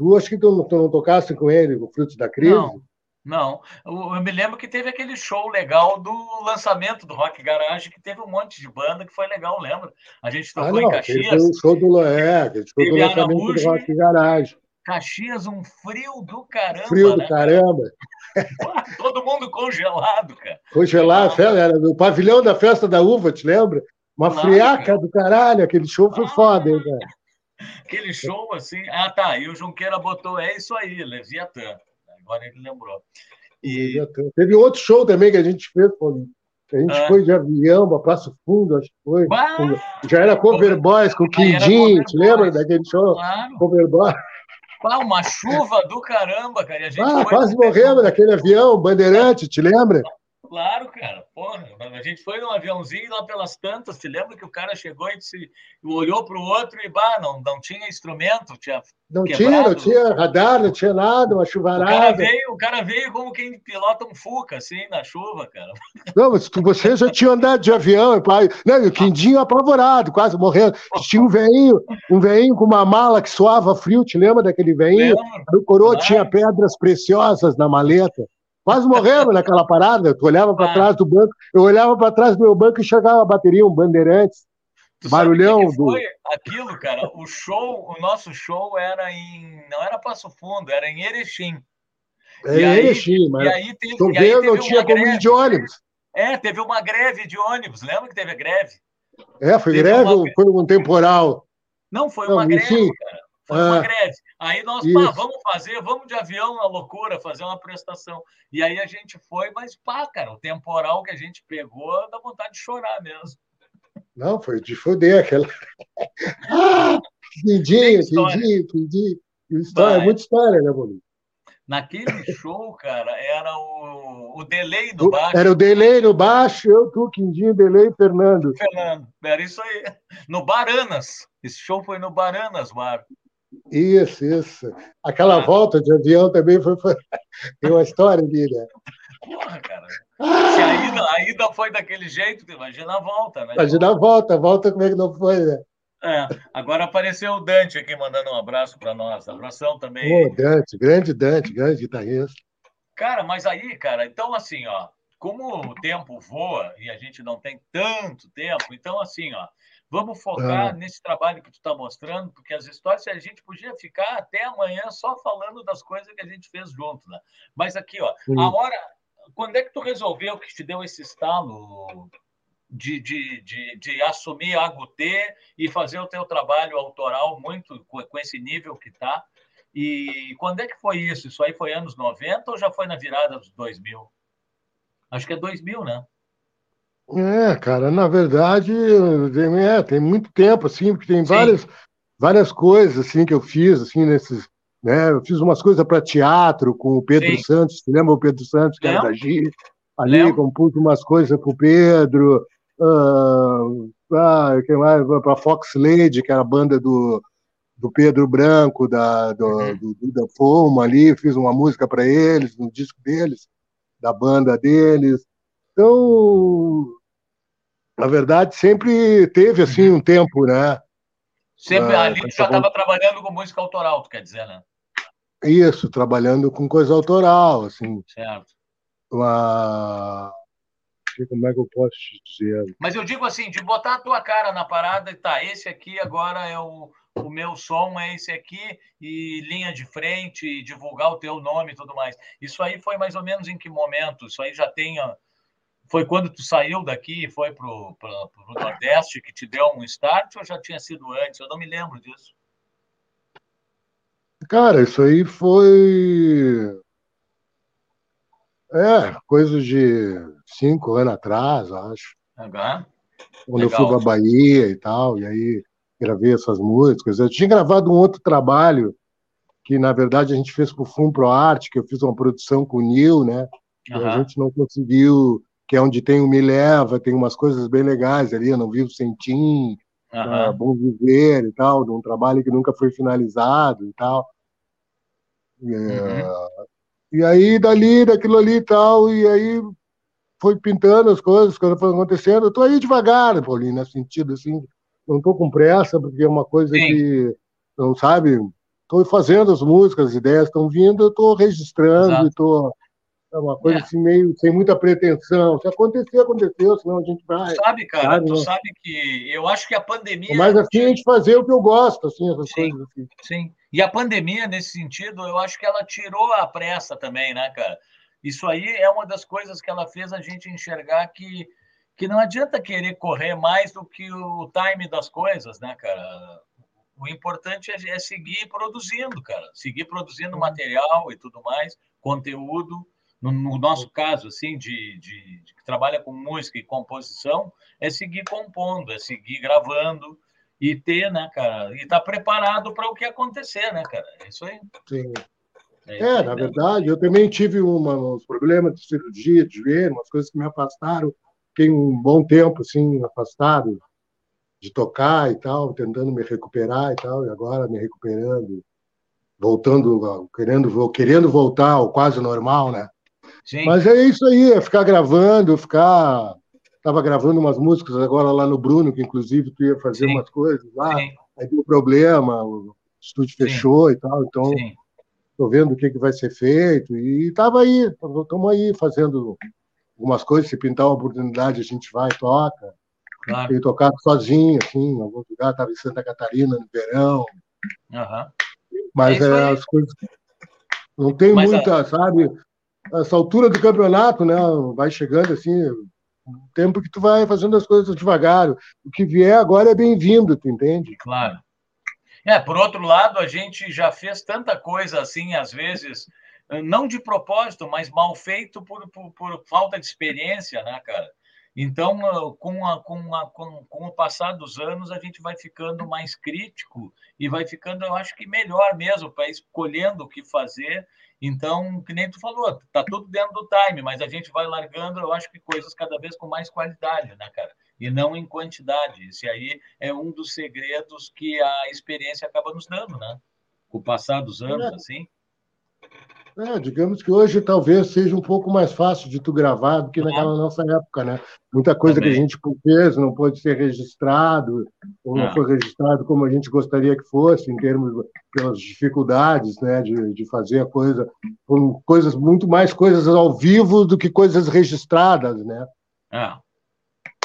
[SPEAKER 2] Tu, acho que tu, tu não tocaste com ele, o Frutos da Crise?
[SPEAKER 1] Não. Não, eu me lembro que teve aquele show legal do lançamento do Rock Garage, que teve um monte de banda que foi legal, lembra? A gente tocou ah, não, em Caxias.
[SPEAKER 2] o show do é, show do lançamento Araújo, do Rock Garage.
[SPEAKER 1] Caxias, um frio do caramba.
[SPEAKER 2] Frio do né, caramba. *laughs*
[SPEAKER 1] Todo mundo congelado, cara.
[SPEAKER 2] Congelado, ah, era no pavilhão da festa da uva, te lembra? Uma friaca cara. do caralho, aquele show foi ah, foda, hein, cara.
[SPEAKER 1] Aquele show assim. Ah, tá. E o Junqueira botou, é isso aí, Leviatã agora ele lembrou. E...
[SPEAKER 2] Teve outro show também que a gente fez, Paulinho. A gente ah. foi de avião para Passo Fundo, acho que foi. Já era Cover Boys com o Quindim, te lembra daquele show? Claro. Cover Boys.
[SPEAKER 1] Ah, uma chuva do caramba, cara.
[SPEAKER 2] ah, quase morremos naquele avião, Bandeirante, te lembra?
[SPEAKER 1] Claro, cara. Porra, a gente foi num aviãozinho lá pelas tantas. Te lembra que o cara chegou e disse, olhou para o outro e bah, não, não tinha instrumento, tinha
[SPEAKER 2] não quebrado. tinha, não tinha radar, não tinha nada, uma chuvarada. O
[SPEAKER 1] cara veio, o cara veio como quem pilota um Fuca, assim, na chuva, cara.
[SPEAKER 2] Não, mas você já tinha andado de avião, pai. Não, o Quindinho apavorado, quase morrendo. Tinha um veinho, um veinho com uma mala que suava frio, te lembra daquele veinho? O coroa claro. tinha pedras preciosas na maleta. Quase morremos naquela parada. Tu olhava para ah. trás do banco, eu olhava para trás do meu banco e chegava a bateria, um Bandeirantes. Tu barulhão que que
[SPEAKER 1] foi do... aquilo, cara. O show, o nosso show era em. Não era Passo Fundo, era em Erechim.
[SPEAKER 2] É em Erechim, mas. E aí teve, tô vendo, não tinha como ir de ônibus.
[SPEAKER 1] É, teve uma greve de ônibus. Lembra que teve a greve?
[SPEAKER 2] É, foi teve greve uma... ou foi um temporal?
[SPEAKER 1] Não, foi não, uma greve, enfim. cara. Foi uma greve. Aí nós, pá, vamos fazer, vamos de avião na loucura, fazer uma prestação. E aí a gente foi, mas pá, cara, o temporal que a gente pegou dá vontade de chorar mesmo.
[SPEAKER 2] Não, foi de foder aquela. ah, quindinho, quindinho, quindinho. História, é muita história, né, Bolinho?
[SPEAKER 1] Naquele show, cara, era o, o delay do baixo.
[SPEAKER 2] Era o delay no baixo, eu, tu, Quindinho, delay Fernando.
[SPEAKER 1] Fernando, era isso aí. No Baranas. Esse show foi no Baranas, Mar.
[SPEAKER 2] Isso, isso. Aquela ah. volta de avião também foi, *laughs* tem uma história né?
[SPEAKER 1] Porra, cara. Se a ida, a ida foi daquele jeito, imagina a volta, né?
[SPEAKER 2] Imagina a volta, a volta como é que não foi, né?
[SPEAKER 1] É, agora apareceu o Dante aqui mandando um abraço para nós. Abração também.
[SPEAKER 2] Ô, Dante, grande Dante, grande guitarrista.
[SPEAKER 1] Cara, mas aí, cara, então assim, ó, como o tempo voa e a gente não tem tanto tempo, então assim, ó, Vamos focar ah. nesse trabalho que tu está mostrando, porque as histórias a gente podia ficar até amanhã só falando das coisas que a gente fez junto, né? Mas aqui, ó, Sim. a hora. Quando é que tu resolveu que te deu esse estalo de, de, de, de assumir a Gutê e fazer o teu trabalho autoral muito com, com esse nível que está? E quando é que foi isso? Isso aí foi anos 90 ou já foi na virada dos 2000? Acho que é 2000, né?
[SPEAKER 2] É, cara, na verdade, é, tem muito tempo, assim, porque tem várias, várias coisas, assim, que eu fiz, assim, nesses, né, eu fiz umas coisas para teatro com o Pedro Sim. Santos, você lembra o Pedro Santos, que era da G? Ali, Lembro. compus umas coisas para o Pedro, uh, para Fox Lady, que era a banda do, do Pedro Branco, da, do, uhum. do, do da Foma ali, fiz uma música para eles, no disco deles, da banda deles. Então, na verdade, sempre teve assim um tempo, né?
[SPEAKER 1] Sempre ah, ali já estava trabalhando com música autoral, tu quer dizer, né?
[SPEAKER 2] Isso, trabalhando com coisa autoral, assim.
[SPEAKER 1] Certo.
[SPEAKER 2] Uma... Como é que eu posso te dizer?
[SPEAKER 1] Mas eu digo assim, de botar a tua cara na parada e tá, esse aqui agora é o, o meu som, é esse aqui, e linha de frente, e divulgar o teu nome e tudo mais. Isso aí foi mais ou menos em que momento? Isso aí já tem Foi quando tu saiu daqui e foi para o Nordeste que te deu um start ou já tinha sido antes? Eu não me lembro disso.
[SPEAKER 2] Cara, isso aí foi. É, coisa de cinco anos atrás, acho.
[SPEAKER 1] Uhum.
[SPEAKER 2] Quando Legal. eu fui para Bahia e tal, e aí gravei essas músicas. Eu tinha gravado um outro trabalho que, na verdade, a gente fez com o Fum Pro Arte, que eu fiz uma produção com o Nil, né? Uhum. E a gente não conseguiu, que é onde tem o Me Leva, tem umas coisas bem legais ali, Eu Não Vivo Sem Tim, uhum. Bom Viver e tal, de um trabalho que nunca foi finalizado e tal. E, uhum. e aí, dali, daquilo ali e tal, e aí foi pintando as coisas, as coisas foram acontecendo. Eu tô aí devagar, Paulinho, nesse sentido, assim, não tô com pressa, porque é uma coisa Sim. que, não sabe, estou fazendo as músicas, as ideias estão vindo, eu estou registrando, estou é uma coisa é. assim meio sem muita pretensão. Se acontecer, aconteceu, senão a gente vai.
[SPEAKER 1] Tu sabe, cara, sabe, tu né? sabe que eu acho que a pandemia.
[SPEAKER 2] Mas assim a gente fazer o que eu gosto, assim, essas sim, coisas assim.
[SPEAKER 1] Sim. E a pandemia, nesse sentido, eu acho que ela tirou a pressa também, né, cara? Isso aí é uma das coisas que ela fez a gente enxergar que, que não adianta querer correr mais do que o time das coisas, né, cara? O importante é, é seguir produzindo, cara. Seguir produzindo material e tudo mais, conteúdo no, no nosso caso, assim, de, de, de, que trabalha com música e composição, é seguir compondo, é seguir gravando e ter, né, cara, e estar tá preparado para o que acontecer, né, cara? É isso aí.
[SPEAKER 2] Sim. É, é aí, na né? verdade, eu também tive uma, uns problemas de cirurgia, de joelho, umas coisas que me afastaram. Fiquei um bom tempo, assim, afastado de tocar e tal, tentando me recuperar e tal, e agora me recuperando, voltando, querendo, querendo voltar ao quase normal, né? Sim. Mas é isso aí, é ficar gravando, ficar. Estava gravando umas músicas agora lá no Bruno, que inclusive tu ia fazer Sim. umas coisas lá, Sim. aí deu problema, o estúdio fechou e tal, então estou vendo o que, que vai ser feito. E estava aí, estamos aí fazendo algumas coisas, se pintar uma oportunidade, a gente vai, toca. Claro. Tocado sozinho, assim, em algum lugar, estava em Santa Catarina no verão.
[SPEAKER 1] Uhum.
[SPEAKER 2] Mas é é, as coisas. Não tem Mas muita, a... sabe? Essa altura do campeonato, né? Vai chegando assim, tempo que tu vai fazendo as coisas devagar. O que vier agora é bem-vindo, tu entende?
[SPEAKER 1] Claro. É, por outro lado, a gente já fez tanta coisa assim, às vezes, não de propósito, mas mal feito por, por, por falta de experiência, né, cara? Então, com, a, com, a, com, com, o passar dos anos, a gente vai ficando mais crítico e vai ficando, eu acho que melhor mesmo, para escolhendo o que fazer então, que nem tu falou, tá tudo dentro do time, mas a gente vai largando, eu acho que coisas cada vez com mais qualidade, né, cara? E não em quantidade. Esse aí é um dos segredos que a experiência acaba nos dando, né? Com o passar dos anos, assim.
[SPEAKER 2] É, digamos que hoje talvez seja um pouco mais fácil de tu gravar do que naquela nossa época, né? Muita coisa Também. que a gente fez não pode ser registrado, ou não, não, foi registrado como a gente gostaria que fosse, em termos pelas dificuldades, né, de, de fazer a coisa, com coisas muito mais coisas ao vivo do que coisas registradas, né?
[SPEAKER 1] É.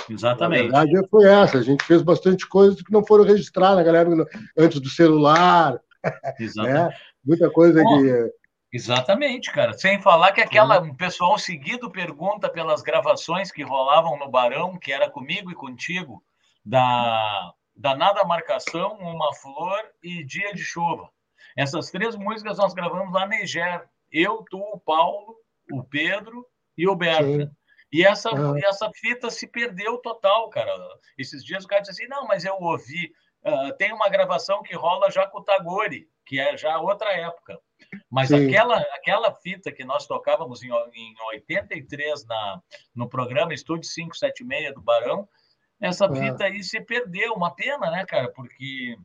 [SPEAKER 1] Exatamente.
[SPEAKER 2] A verdade foi essa, a gente fez bastante coisas que não foram registradas, galera, antes do celular, *laughs* Exatamente. né? Muita coisa Bom, que
[SPEAKER 1] Exatamente, cara. Sem falar que aquela um pessoal seguido pergunta pelas gravações que rolavam no Barão, que era comigo e contigo, da, da Nada Marcação, Uma Flor e Dia de Chuva. Essas três músicas nós gravamos lá na Eger. Eu, tu, o Paulo, o Pedro e o Berta. E essa, uhum. essa fita se perdeu total, cara. Esses dias o cara disse assim: não, mas eu ouvi. Uh, tem uma gravação que rola já com o Tagore, que é já outra época. Mas aquela, aquela fita que nós tocávamos em, em 83 na, no programa Estúdio 576 do Barão, essa é. fita aí se perdeu. Uma pena, né, cara? Porque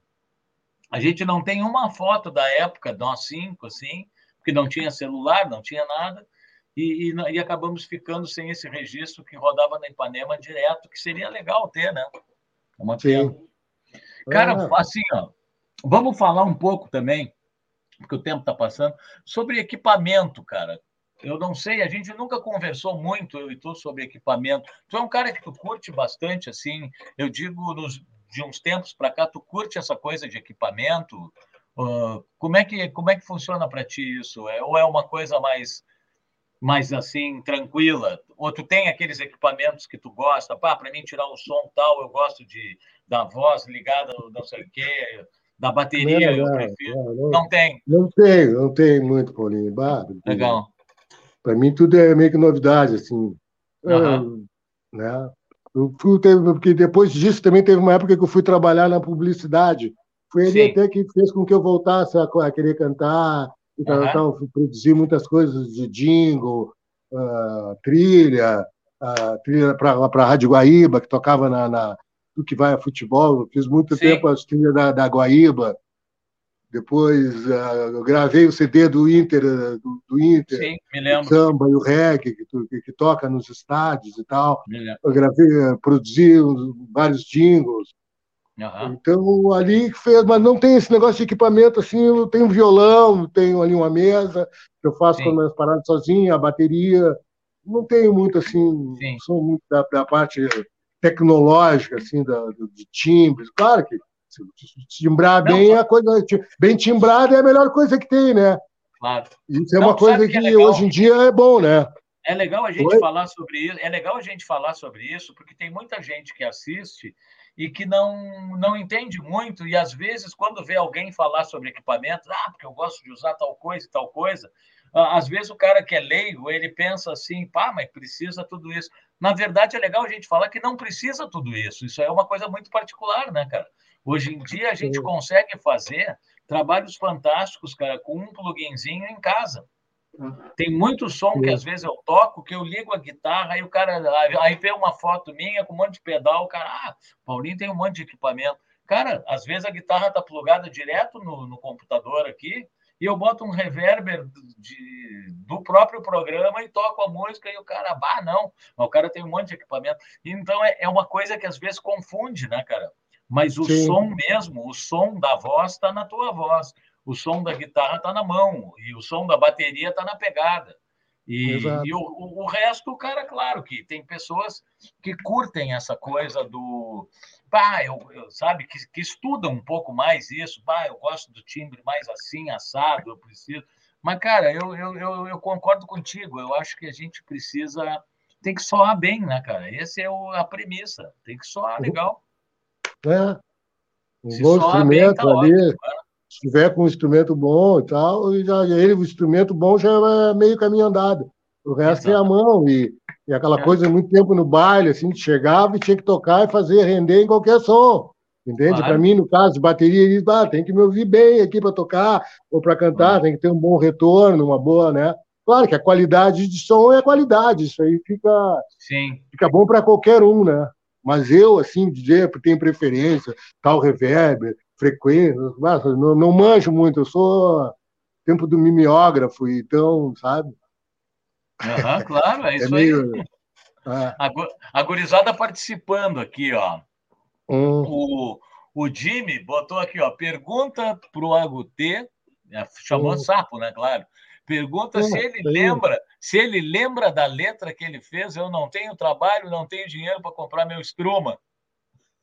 [SPEAKER 1] a gente não tem uma foto da época, nós cinco, assim, porque não tinha celular, não tinha nada, e, e, e, acabamos ficando sem esse registro que rodava na Ipanema direto, que seria legal ter, né? Uma pena. Sim. Cara, ah. assim, ó, vamos falar um pouco também porque o tempo está passando, sobre equipamento, cara. Eu não sei, a gente nunca conversou muito, eu e tu, sobre equipamento. Tu é um cara que tu curte bastante, assim, eu digo, nos, de uns tempos para cá, tu curte essa coisa de equipamento? Uh, como, é que, como é que funciona para ti isso? É, ou é uma coisa mais mais assim, tranquila? Ou tu tem aqueles equipamentos que tu gosta? Pá, para mim tirar o som tal, eu gosto de da voz ligada, não sei o quê, da bateria, não, eu prefiro. Não, não, não, tem?
[SPEAKER 2] Não tem, não tem muito, Paulinho. Bah,
[SPEAKER 1] Legal.
[SPEAKER 2] Para mim tudo é meio que novidade, assim. Uhum. É, né? Eu fui, porque depois disso também teve uma época que eu fui trabalhar na publicidade. Foi ali Sim. até que fez com que eu voltasse a, a querer cantar, e tal, uhum. tal, produzir muitas coisas de jingle, uh, trilha, uh, trilha para a Rádio Guaíba, que tocava na, na do que vai a futebol. Eu fiz muito Sim. tempo as trilhas da, da Guaíba. Depois uh, eu gravei o CD do Inter, do, do Inter,
[SPEAKER 1] Sim,
[SPEAKER 2] o samba e o reggae, que, que, que, toca nos estádios e tal. Eu gravei, produzi vários jingles. Uhum. Então, ali fez, mas não tem esse negócio de equipamento assim. Eu tenho um violão, tenho ali uma mesa, que eu faço com as paradas sozinho, a bateria. Não tenho muito assim, Sim. sou muito da, da, parte tecnológica, assim, da, de timbres. Claro que se timbrar não, bem, a coisa, bem timbrada é a melhor coisa que tem, né?
[SPEAKER 1] Claro.
[SPEAKER 2] Isso é não, uma coisa que, é hoje em dia é bom, né?
[SPEAKER 1] É legal a gente Oi? falar sobre isso. É legal a gente falar sobre isso, porque tem muita gente que assiste e que não, não entende muito, e às vezes, quando vê alguém falar sobre equipamentos, ah, porque eu gosto de usar tal coisa e tal coisa, às vezes o cara que é leigo, ele pensa assim, pá, mas precisa tudo isso. Na verdade, é legal a gente falar que não precisa tudo isso. Isso é uma coisa muito particular, né, cara? Hoje em dia a gente consegue fazer trabalhos fantásticos, cara, com um pluginzinho em casa. Tem muito som que às vezes eu toco, que eu ligo a guitarra, aí o cara. Aí vê uma foto minha com um monte de pedal, o cara, ah, Paulinho tem um monte de equipamento. Cara, às vezes a guitarra está plugada direto no, no, computador aqui, e eu boto um reverber de, do próprio programa e toco a música, e o cara, bah, não, mas o cara tem um monte de equipamento. Então é, é uma coisa que às vezes confunde, né, cara? Mas o Sim. som mesmo, o som da voz está na tua voz o som da guitarra está na mão e o som da bateria está na pegada. E, e o, o, resto, cara, claro que tem pessoas que curtem essa coisa do. Pá, eu, eu sabe, que, que estudam um pouco mais isso. Pá, eu gosto do timbre mais assim, assado, eu preciso. Mas, cara, eu, eu, eu, eu concordo contigo. Eu acho que a gente precisa. Tem que soar bem, né, cara? Essa é o, a premissa. Tem que soar uhum. legal.
[SPEAKER 2] É. Um Se bom instrumento bem, tá ali. Ótimo, se tiver com um instrumento bom e tal, e já, ele, o instrumento bom já é meio caminho andado. O resto Exato. é a mão e, e aquela é. coisa, muito tempo no baile, assim, chegava e tinha que tocar e fazer render em qualquer som. Entende? Claro. Para mim, no caso de bateria, ele ah, tem que me ouvir bem aqui para tocar ou para cantar, uhum. tem que ter um bom retorno, uma boa, né? Claro que a qualidade de som é a qualidade, isso aí fica,
[SPEAKER 1] Sim.
[SPEAKER 2] fica bom para qualquer um, né? Mas eu, assim, dizer, tenho preferência, tal reverb, frequência, não, não manjo muito, eu sou tempo do mimeógrafo, então, sabe?
[SPEAKER 1] Uhum, claro, é, é isso meio... *laughs* aí. É. A gurizada participando aqui, ó. Hum. O, o Jimmy botou aqui, ó, pergunta para o Agutê, é, chamou hum. sapo, né, claro. Pergunta hum, se ele lembra, se ele lembra da letra que ele fez, eu não tenho trabalho, não tenho dinheiro para comprar meu estruma.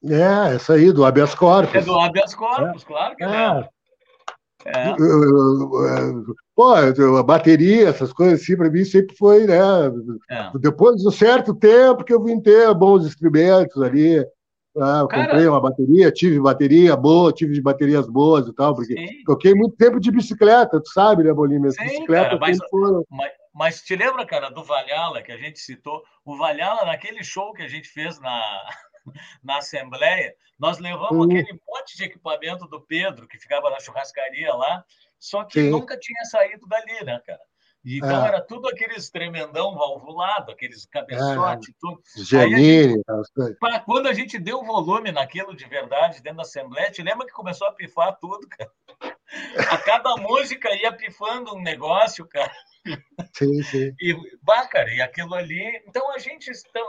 [SPEAKER 2] É, essa aí, do habeas corpus.
[SPEAKER 1] É do habeas corpus, é. claro que é. é.
[SPEAKER 2] É. Pô, a bateria, essas coisas assim, para mim sempre foi, né? É. Depois de um certo tempo que eu vim ter bons instrumentos ali. Ah, eu Cara, comprei uma bateria, tive bateria boa, tive baterias boas e tal, porque sim. toquei muito tempo de bicicleta, tu sabe, né, Bolinha? Minhas bicicletas
[SPEAKER 1] mas, mas, mas, te lembra, cara, do Valhalla, que a gente citou? O Valhalla, naquele show que a gente fez na, na Assembleia, nós levamos uhum. aquele monte de equipamento do Pedro, que ficava na churrascaria lá, só que Sim. nunca tinha saído dali, né, cara? Então é. era tudo aqueles tremendão valvulado, aqueles cabeçote, é. tudo.
[SPEAKER 2] Genine,
[SPEAKER 1] para quando a gente deu volume naquilo de verdade dentro da Assembleia, te lembra que começou a pifar tudo, cara? A cada música ia pifando um negócio, cara.
[SPEAKER 2] Sim, sim.
[SPEAKER 1] E, bah, cara, e aquilo ali. Então a gente está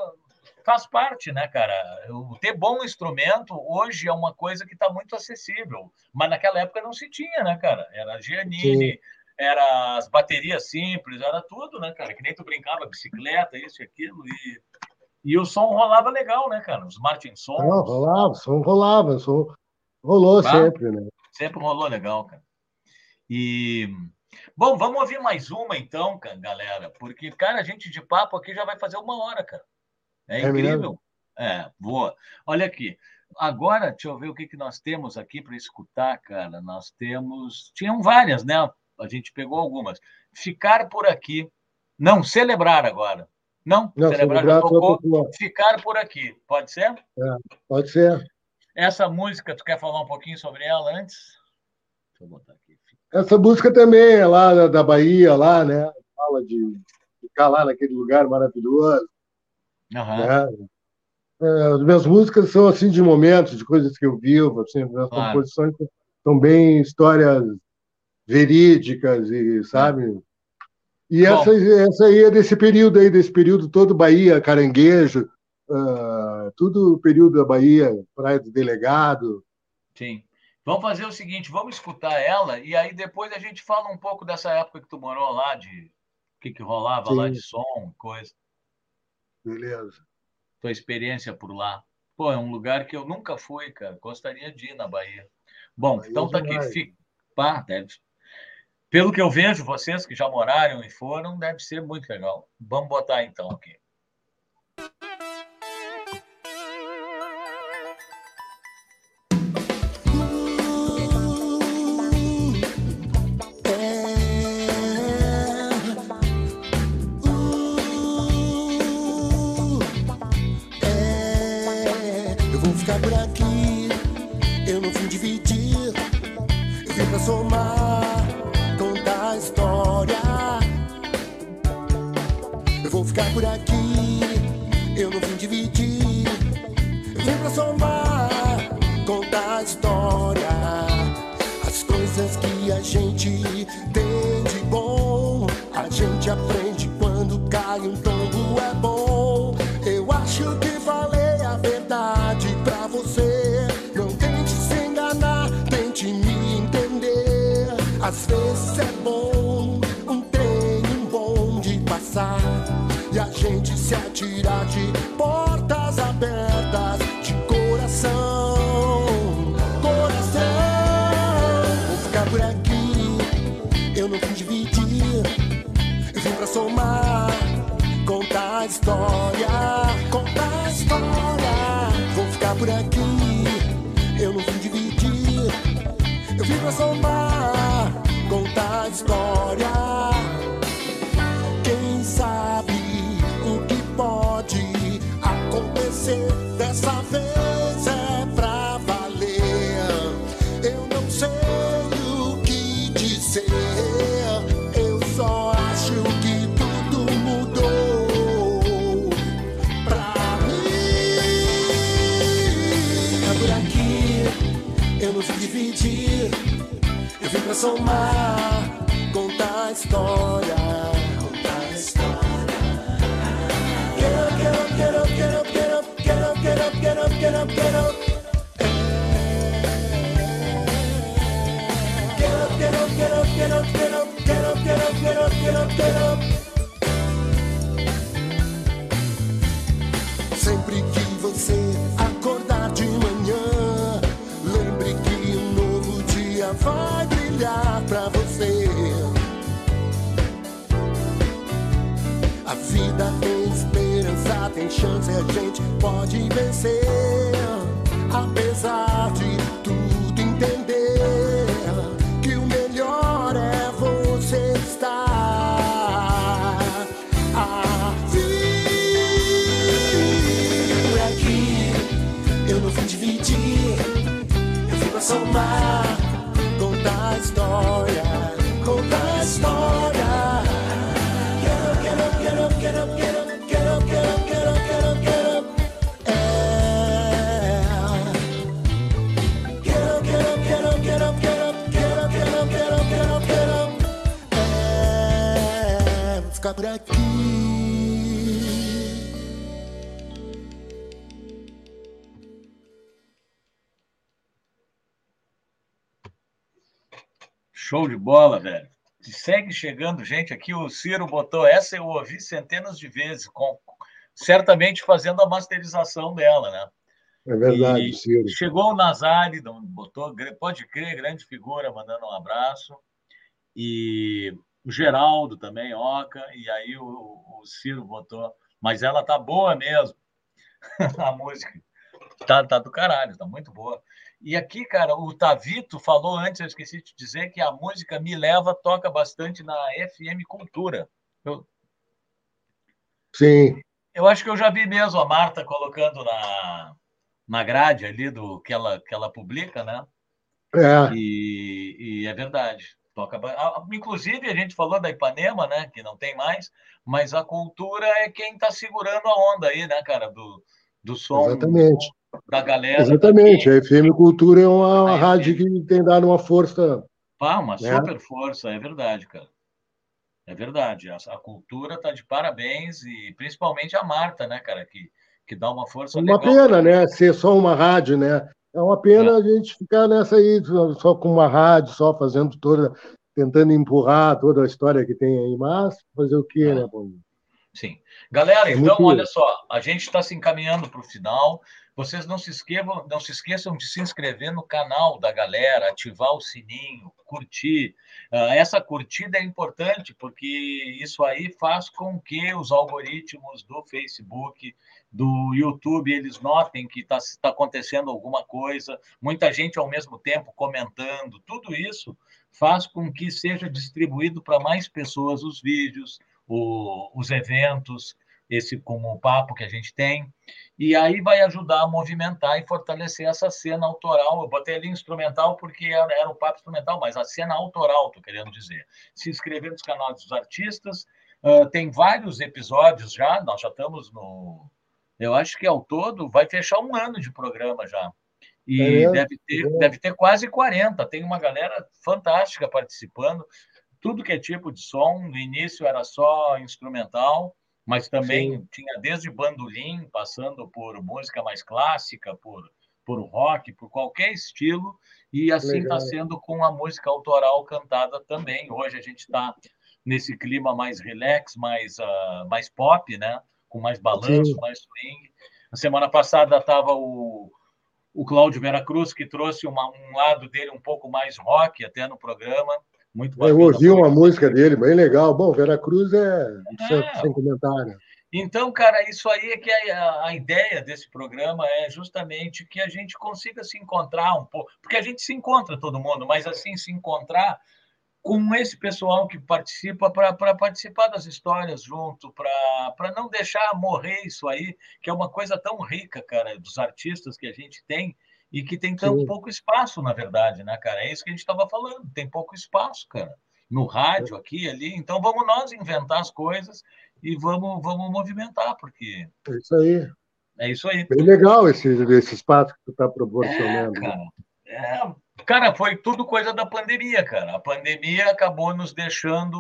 [SPEAKER 1] faz parte, né, cara? O ter bom instrumento hoje é uma coisa que está muito acessível, mas naquela época não se tinha, né, cara? Era Giannini, Sim. era as baterias simples, era tudo, né, cara? Que nem tu brincava, bicicleta, isso e aquilo, e, e o som rolava legal, né, cara? Os Martin Sons.
[SPEAKER 2] Não, rolava, o som rolava, o som rolou bah, sempre, né?
[SPEAKER 1] Sempre rolou legal, cara.
[SPEAKER 3] E bom, vamos ouvir mais uma então, galera, porque cara, a gente de papo aqui já vai fazer uma hora, cara. É, é incrível. É, boa. Olha aqui. Agora, deixa eu ver o que, que nós temos aqui para escutar, cara. Nós temos. Tinham várias, né? A gente pegou algumas. Ficar por aqui. Não, celebrar agora. Não,
[SPEAKER 2] Não celebrar, celebrar tocou.
[SPEAKER 3] Ficar por aqui. Pode ser?
[SPEAKER 2] É, pode ser.
[SPEAKER 3] Essa música, tu quer falar um pouquinho sobre ela antes? Deixa eu botar aqui.
[SPEAKER 2] Essa música também é lá da Bahia, lá, né? Fala de ficar lá naquele lugar maravilhoso. Uhum. Né? É, as minhas músicas são assim de momentos, de coisas que eu vivo, assim, as claro. composições são bem histórias verídicas e sabe. E essa, essa aí é desse período aí, desse período todo Bahia, Caranguejo, uh, tudo período da Bahia, Praia do Delegado.
[SPEAKER 3] Sim. Vamos fazer o seguinte, vamos escutar ela e aí depois a gente fala um pouco dessa época que tu morou lá, de o que, que rolava Sim. lá de som, coisa.
[SPEAKER 2] Beleza
[SPEAKER 3] tua experiência por lá. Pô, é um lugar que eu nunca fui, cara. Gostaria de ir na Bahia. Bom, Bahia então tá aqui. Fica... Pá, deve... Pelo que eu vejo, vocês que já moraram e foram, deve ser muito legal. Vamos botar então aqui. dessa vez é pra valer. Eu não sei o que dizer, eu só acho que tudo mudou pra mim. É por aqui, eu não vim dividir, eu vim pra somar, contar a história. Quero, quero. Quero, quero, quero, quero, quero, quero, quero, quero, quero, quero. Sempre que você acordar de manhã, lembre que um novo dia vai brilhar pra você. A vida é tem chance, a gente pode vencer. Apesar de tudo entender que o melhor é você estar. Assim. aqui. é eu não vim dividir, eu vim pra somar. Contar a história, contar a história. Get up, get up, get up, get up, get up. Show de bola, velho. Segue chegando gente aqui. O Ciro botou essa, eu ouvi centenas de vezes, com, certamente fazendo a masterização dela, né?
[SPEAKER 2] É verdade,
[SPEAKER 3] e
[SPEAKER 2] Ciro.
[SPEAKER 3] Chegou o Nazari, botou, pode crer, grande figura, mandando um abraço.
[SPEAKER 1] e o Geraldo também, Oca, e aí o, o Ciro votou. Mas ela tá boa mesmo, *laughs* a música. Tá, tá do caralho, tá muito boa. E aqui, cara, o Tavito falou antes, eu esqueci de dizer, que a música Me Leva toca bastante na FM Cultura. Eu...
[SPEAKER 2] Sim.
[SPEAKER 1] Eu acho que eu já vi mesmo a Marta colocando na, na grade ali do que ela, que ela publica, né?
[SPEAKER 2] É.
[SPEAKER 1] E, e é verdade. Toca, inclusive, a gente falou da Ipanema, né? Que não tem mais, mas a cultura é quem está segurando a onda aí, né, cara? Do, do som
[SPEAKER 2] Exatamente.
[SPEAKER 1] da galera.
[SPEAKER 2] Exatamente. A FM Cultura é uma rádio que tem dado uma força.
[SPEAKER 1] Ah, uma né? super força, é verdade, cara. É verdade. A, a cultura está de parabéns e principalmente a Marta, né, cara, que, que dá uma força
[SPEAKER 2] uma legal. Uma pena, né, ser só uma rádio, né? É uma pena é. a gente ficar nessa aí, só com uma rádio, só fazendo toda, tentando empurrar toda a história que tem aí, mas fazer o quê, é. né, bom?
[SPEAKER 1] Sim. Galera, é então, muito... olha só, a gente está se encaminhando para o final. Vocês não se, esqueçam, não se esqueçam de se inscrever no canal da galera, ativar o sininho, curtir. Uh, essa curtida é importante porque isso aí faz com que os algoritmos do Facebook, do YouTube, eles notem que está tá acontecendo alguma coisa, muita gente ao mesmo tempo comentando. Tudo isso faz com que seja distribuído para mais pessoas os vídeos, o, os eventos, esse como o papo que a gente tem, e aí vai ajudar a movimentar e fortalecer essa cena autoral. Eu botei ali instrumental porque era, era um papo instrumental, mas a cena autoral, estou querendo dizer. Se inscrever nos canais dos artistas, uh, tem vários episódios já, nós já estamos no. Eu acho que ao todo vai fechar um ano de programa já. E é, deve, ter, é. deve ter quase 40. Tem uma galera fantástica participando tudo que é tipo de som. No início era só instrumental, mas também Sim. tinha desde bandolim, passando por música mais clássica, por, por rock, por qualquer estilo. E assim está sendo com a música autoral cantada também. Hoje a gente está nesse clima mais relax, mais, uh, mais pop, né? com mais balanço, Sim. mais swing. Na semana passada estava o, o Cláudio Veracruz, que trouxe uma, um lado dele um pouco mais rock até no programa. Muito
[SPEAKER 2] bacana. Eu ouvi uma música dele, bem legal. Bom, Veracruz é, é. sem comentário.
[SPEAKER 1] Então, cara, isso aí é que a, a, ideia desse programa é justamente que a gente consiga se encontrar um pouco, porque a gente se encontra todo mundo, mas assim se encontrar com esse pessoal que participa para participar das histórias junto, para não deixar morrer isso aí, que é uma coisa tão rica, cara, dos artistas que a gente tem e que tem tão Sim. pouco espaço, na verdade, né, cara? É isso que a gente estava falando, tem pouco espaço, cara. No rádio, aqui, ali. Então vamos nós inventar as coisas e vamos, vamos movimentar, porque.
[SPEAKER 2] É isso aí.
[SPEAKER 1] É isso aí.
[SPEAKER 2] Bem legal esse, esse espaço que tu está proporcionando.
[SPEAKER 1] É, cara. É, cara, foi tudo coisa da pandemia, cara. A pandemia acabou nos deixando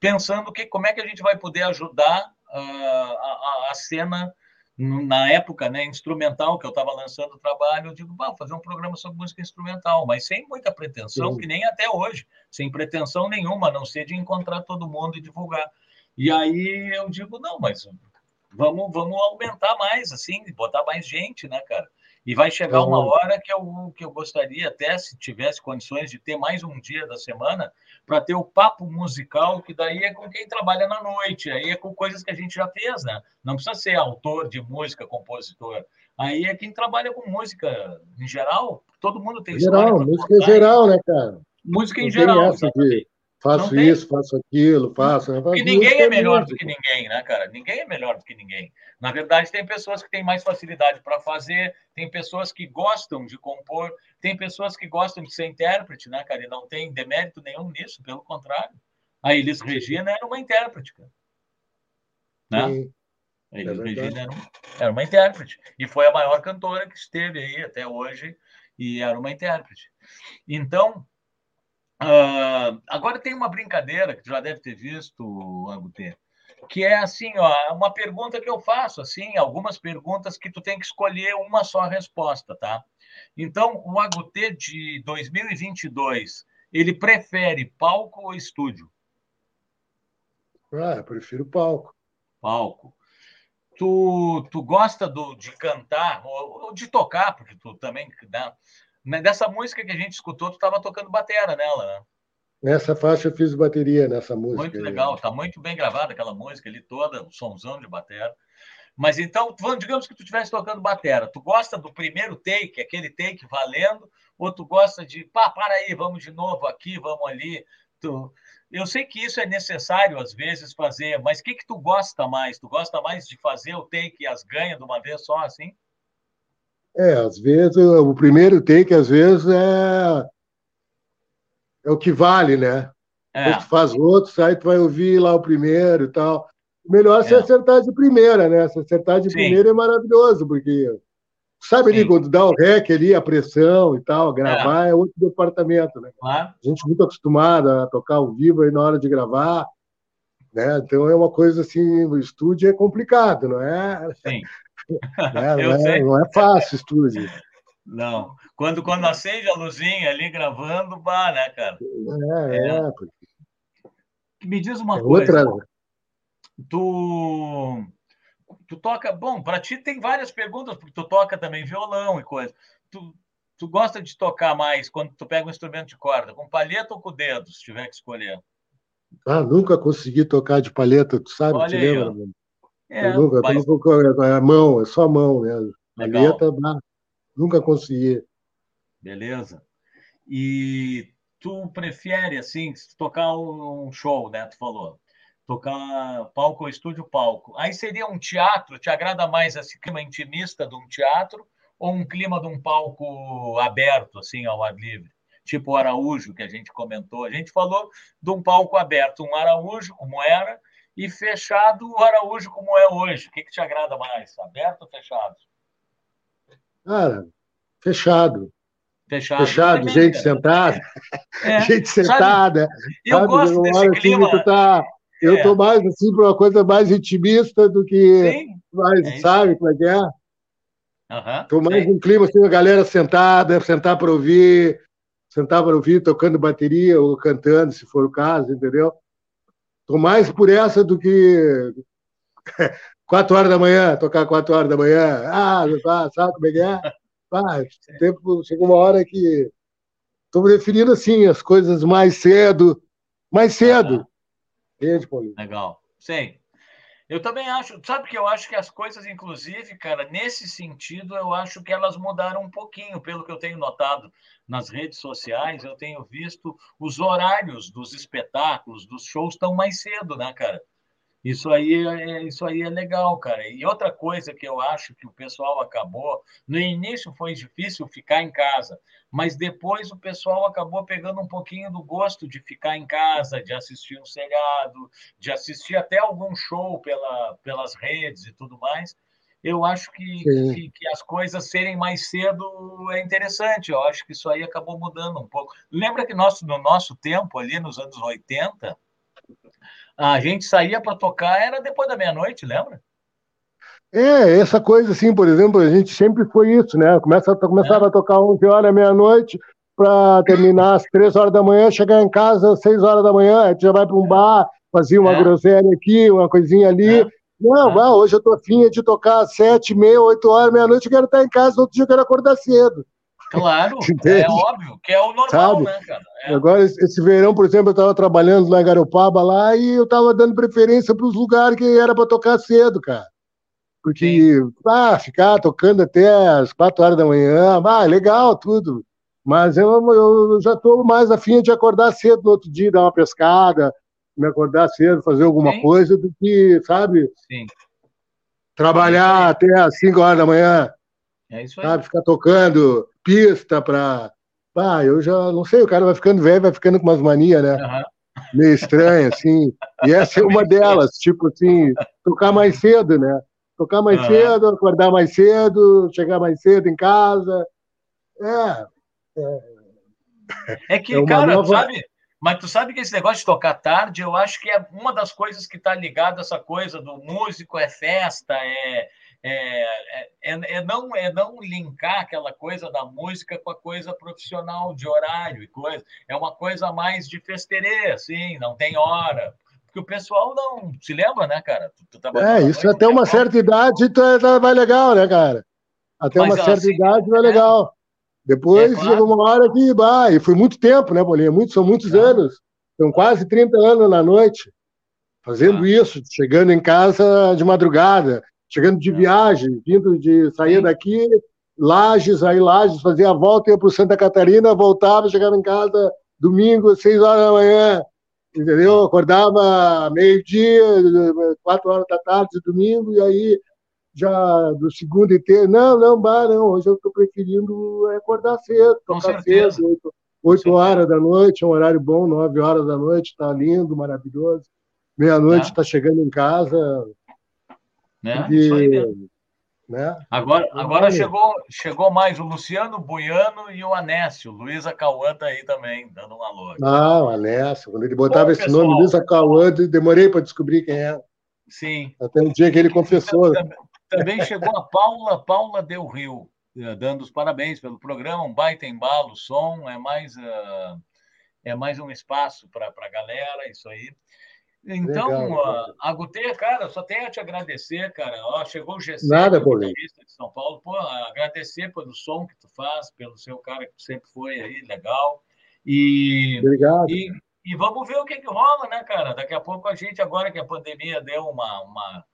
[SPEAKER 1] pensando que como é que a gente vai poder ajudar uh, a, a cena na época, né, instrumental, que eu estava lançando o trabalho, eu digo, vou fazer um programa sobre música instrumental, mas sem muita pretensão, Sim. que nem até hoje, sem pretensão nenhuma, a não ser de encontrar todo mundo e divulgar. E aí eu digo, não, mas vamos, vamos aumentar mais, assim, botar mais gente, né, cara? E vai chegar uma hora que eu, que eu gostaria, até se tivesse condições, de ter mais um dia da semana para ter o papo musical, que daí é com quem trabalha na noite, aí é com coisas que a gente já fez, né? Não precisa ser autor de música, compositor. Aí é quem trabalha com música em geral, todo mundo tem
[SPEAKER 2] geral, música em geral, né, cara?
[SPEAKER 1] Música em geral. De
[SPEAKER 2] Faço isso, faço aquilo, faço.
[SPEAKER 1] Né? Porque ninguém é melhor do que ninguém, né, cara? Ninguém é melhor do que ninguém. Na verdade, tem pessoas que têm mais facilidade para fazer, tem pessoas que gostam de compor, tem pessoas que gostam de ser intérprete, né, cara? E não tem demérito nenhum nisso, pelo contrário. A Elis Regina era uma intérprete, cara. Né? Sim. A Elis é Regina era, um, era uma intérprete. E foi a maior cantora que esteve aí até hoje, e era uma intérprete. Então, Uh, agora tem uma brincadeira que tu já deve ter visto, Agutê, que é assim, ó, uma pergunta que eu faço, assim, algumas perguntas que tu tem que escolher uma só resposta, tá? Então, o Agutê de 2022, ele prefere palco ou estúdio?
[SPEAKER 2] Ah, eu prefiro palco.
[SPEAKER 1] Palco. Tu, tu gosta do, de cantar ou, ou de tocar, porque tu também né? Dessa música que a gente escutou, tu estava tocando batera nela, né?
[SPEAKER 2] Nessa faixa eu fiz bateria nessa música.
[SPEAKER 1] Muito legal, está muito bem gravada aquela música ali toda, o somzão de bateria. Mas então, digamos que tu estivesse tocando batera, tu gosta do primeiro take, aquele take valendo, ou tu gosta de, pá, para aí, vamos de novo aqui, vamos ali. Tu... Eu sei que isso é necessário às vezes fazer, mas o que que tu gosta mais? Tu gosta mais de fazer o take e as ganhas de uma vez só assim?
[SPEAKER 2] É, às vezes o primeiro take às vezes é é o que vale, né? É. Tu faz outros, aí tu vai ouvir lá o primeiro e tal. O melhor é se acertar de primeira, né? Se acertar de Sim. primeira é maravilhoso, porque sabe Sim. ali quando dá o rec ali, a pressão e tal, gravar é, é outro departamento, né? Claro. A gente muito acostumada a tocar ao vivo aí na hora de gravar, né? Então é uma coisa assim, o estúdio é complicado, não é?
[SPEAKER 1] Sim. *laughs*
[SPEAKER 2] né? não, é não é fácil estúdio.
[SPEAKER 1] Não. Quando, quando acende a luzinha ali gravando, vá, né, cara?
[SPEAKER 2] É, é. é.
[SPEAKER 1] Me diz uma é coisa. Outra... Tu, tu toca. Bom, para ti tem várias perguntas, porque tu toca também violão e coisa. Tu, tu gosta de tocar mais quando tu pega um instrumento de corda, com palheta ou com dedo, se tiver que escolher?
[SPEAKER 2] Ah, nunca consegui tocar de palheta, tu sabe?
[SPEAKER 1] Olha
[SPEAKER 2] te
[SPEAKER 1] lembra?
[SPEAKER 2] É, nunca, mas... eu é mão, é só mão mesmo. Palheta, nunca consegui.
[SPEAKER 1] Beleza. E tu prefere, assim, tocar um show, né? Tu falou. Tocar palco ou estúdio palco. Aí seria um teatro, te agrada mais esse clima intimista de um teatro ou um clima de um palco aberto, assim, ao ar livre? Tipo o Araújo, que a gente comentou. A gente falou de um palco aberto, um Araújo, como era, e fechado o Araújo, como é hoje. O que, que te agrada mais, aberto ou fechado?
[SPEAKER 2] Cara, fechado.
[SPEAKER 1] Fechado,
[SPEAKER 2] Fechado gente sentada. *laughs* É, *laughs* gente sentada.
[SPEAKER 1] Eu sabe, gosto desse assim, clima.
[SPEAKER 2] Tá, eu estou é. mais assim para uma coisa mais intimista do que Sim, mais, é sabe como é que é? Estou uhum, mais sim. um clima assim, a galera sentada, sentar para ouvir, sentar para ouvir, tocando bateria ou cantando, se for o caso, entendeu? Estou mais por essa do que *laughs* quatro horas da manhã, tocar quatro horas da manhã. Ah, sabe como é que é? Ah, tempo, chegou uma hora que estou preferindo assim as coisas mais cedo, mais cedo.
[SPEAKER 1] Entende, Paulinho? Legal. Sim. Eu também acho, sabe que eu acho que as coisas, inclusive, cara, nesse sentido, eu acho que elas mudaram um pouquinho, pelo que eu tenho notado nas redes sociais, eu tenho visto os horários dos espetáculos, dos shows estão mais cedo, né, cara? Isso aí, é, isso aí é legal, cara. E outra coisa que eu acho que o pessoal acabou, no início foi difícil ficar em casa, mas depois o pessoal acabou pegando um pouquinho do gosto de ficar em casa, de assistir um seriado, de assistir até algum show pela, pelas redes e tudo mais. Eu acho que, que, que, as coisas serem mais cedo é interessante. Eu acho que isso aí acabou mudando um pouco. Lembra que nosso, no nosso tempo, ali nos anos 80, a gente saía para tocar, era depois da meia-noite, lembra?
[SPEAKER 2] É, essa coisa assim, por exemplo, a gente sempre foi isso, né? Começa, começava é. a tocar 11 horas, meia-noite, para terminar às 3 horas da manhã, chegar em casa às 6 horas da manhã, a gente já vai para um é. bar, fazia uma é. groselha aqui, uma coisinha ali. É. Não, hoje eu tô afim de tocar às 7, meia, 8 horas, meia-noite, eu quero estar em casa, no outro dia eu quero acordar cedo.
[SPEAKER 1] Claro, *laughs* é óbvio, que é o normal, Sabe? né, cara? É.
[SPEAKER 2] Agora, esse verão, por exemplo, eu estava trabalhando na Garopaba lá e eu estava dando preferência para os lugares que era para tocar cedo, cara. Porque, ah, ficar tocando até as quatro horas da manhã, ah, legal, tudo. Mas eu, eu já estou mais afim de acordar cedo no outro dia, dar uma pescada, me acordar cedo, fazer alguma Sim. coisa, do que, sabe?
[SPEAKER 1] Sim.
[SPEAKER 2] Trabalhar até as cinco horas da manhã.
[SPEAKER 1] É isso aí.
[SPEAKER 2] Sabe, ficar tocando pista para. Ah, eu já não sei, o cara vai ficando velho, vai ficando com umas manias, né? Uhum. Meio estranha, assim. E essa é uma delas, tipo assim, tocar mais cedo, né? Tocar mais uhum. cedo, acordar mais cedo, chegar mais cedo em casa. É.
[SPEAKER 1] É, é que, é cara, nova... sabe? Mas tu sabe que esse negócio de tocar tarde, eu acho que é uma das coisas que está ligada a essa coisa do músico é festa, é, é, é, é, é, não, é não linkar aquela coisa da música com a coisa profissional, de horário e coisa. É uma coisa mais de festerê, assim, não tem hora. Porque o pessoal não se lembra, né, cara?
[SPEAKER 2] Tu, tu é, isso até uma certa idade tá, vai legal, né, cara? Até uma certa assim, idade vai é, legal. Depois é, claro. chega uma hora que vai, e foi muito tempo, né, Bolinha? Muito, são muitos anos. São quase 30 anos na noite, fazendo isso, chegando em casa de madrugada, chegando de é. viagem, vindo de sair Sim. daqui, Lages, aí Lages, fazia a volta, ia para Santa Catarina, voltava, chegava em casa domingo, seis horas da manhã, entendeu? Acordava meio-dia, quatro horas da tarde, domingo, e aí já do segundo e terceiro, não, não, bah, não, hoje eu estou preferindo acordar cedo, tocar cedo, oito, oito horas da noite, é um horário bom, nove horas da noite, está lindo, maravilhoso. Meia-noite está é. chegando em casa.
[SPEAKER 1] Né? Porque, Isso aí mesmo. Né? Agora, agora chegou, chegou mais o Luciano Buiano e o Anésio. Luísa Cauã está aí também, dando um alô.
[SPEAKER 2] Ah, o Anésio. Quando ele botava Bom, esse pessoal, nome, Luísa Cauã, demorei para descobrir quem era.
[SPEAKER 1] Sim.
[SPEAKER 2] Até o dia que ele confessou.
[SPEAKER 1] Também, também chegou a Paula, Paula Del Rio, eh, dando os parabéns pelo programa, um baita embalo, som, é mais, uh, é mais um espaço para a galera, isso aí. Então, Legal, a Gutê, cara, só tenho a te agradecer, cara. Ó, chegou o GC,
[SPEAKER 2] Nada,
[SPEAKER 1] guitarrista de São Paulo. Pô, agradecer pelo som que tu faz, pelo seu cara que sempre foi aí, legal. E,
[SPEAKER 2] Obrigado.
[SPEAKER 1] E, e vamos ver o que, que rola, né, cara? Daqui a pouco a gente, agora que a pandemia deu uma. uma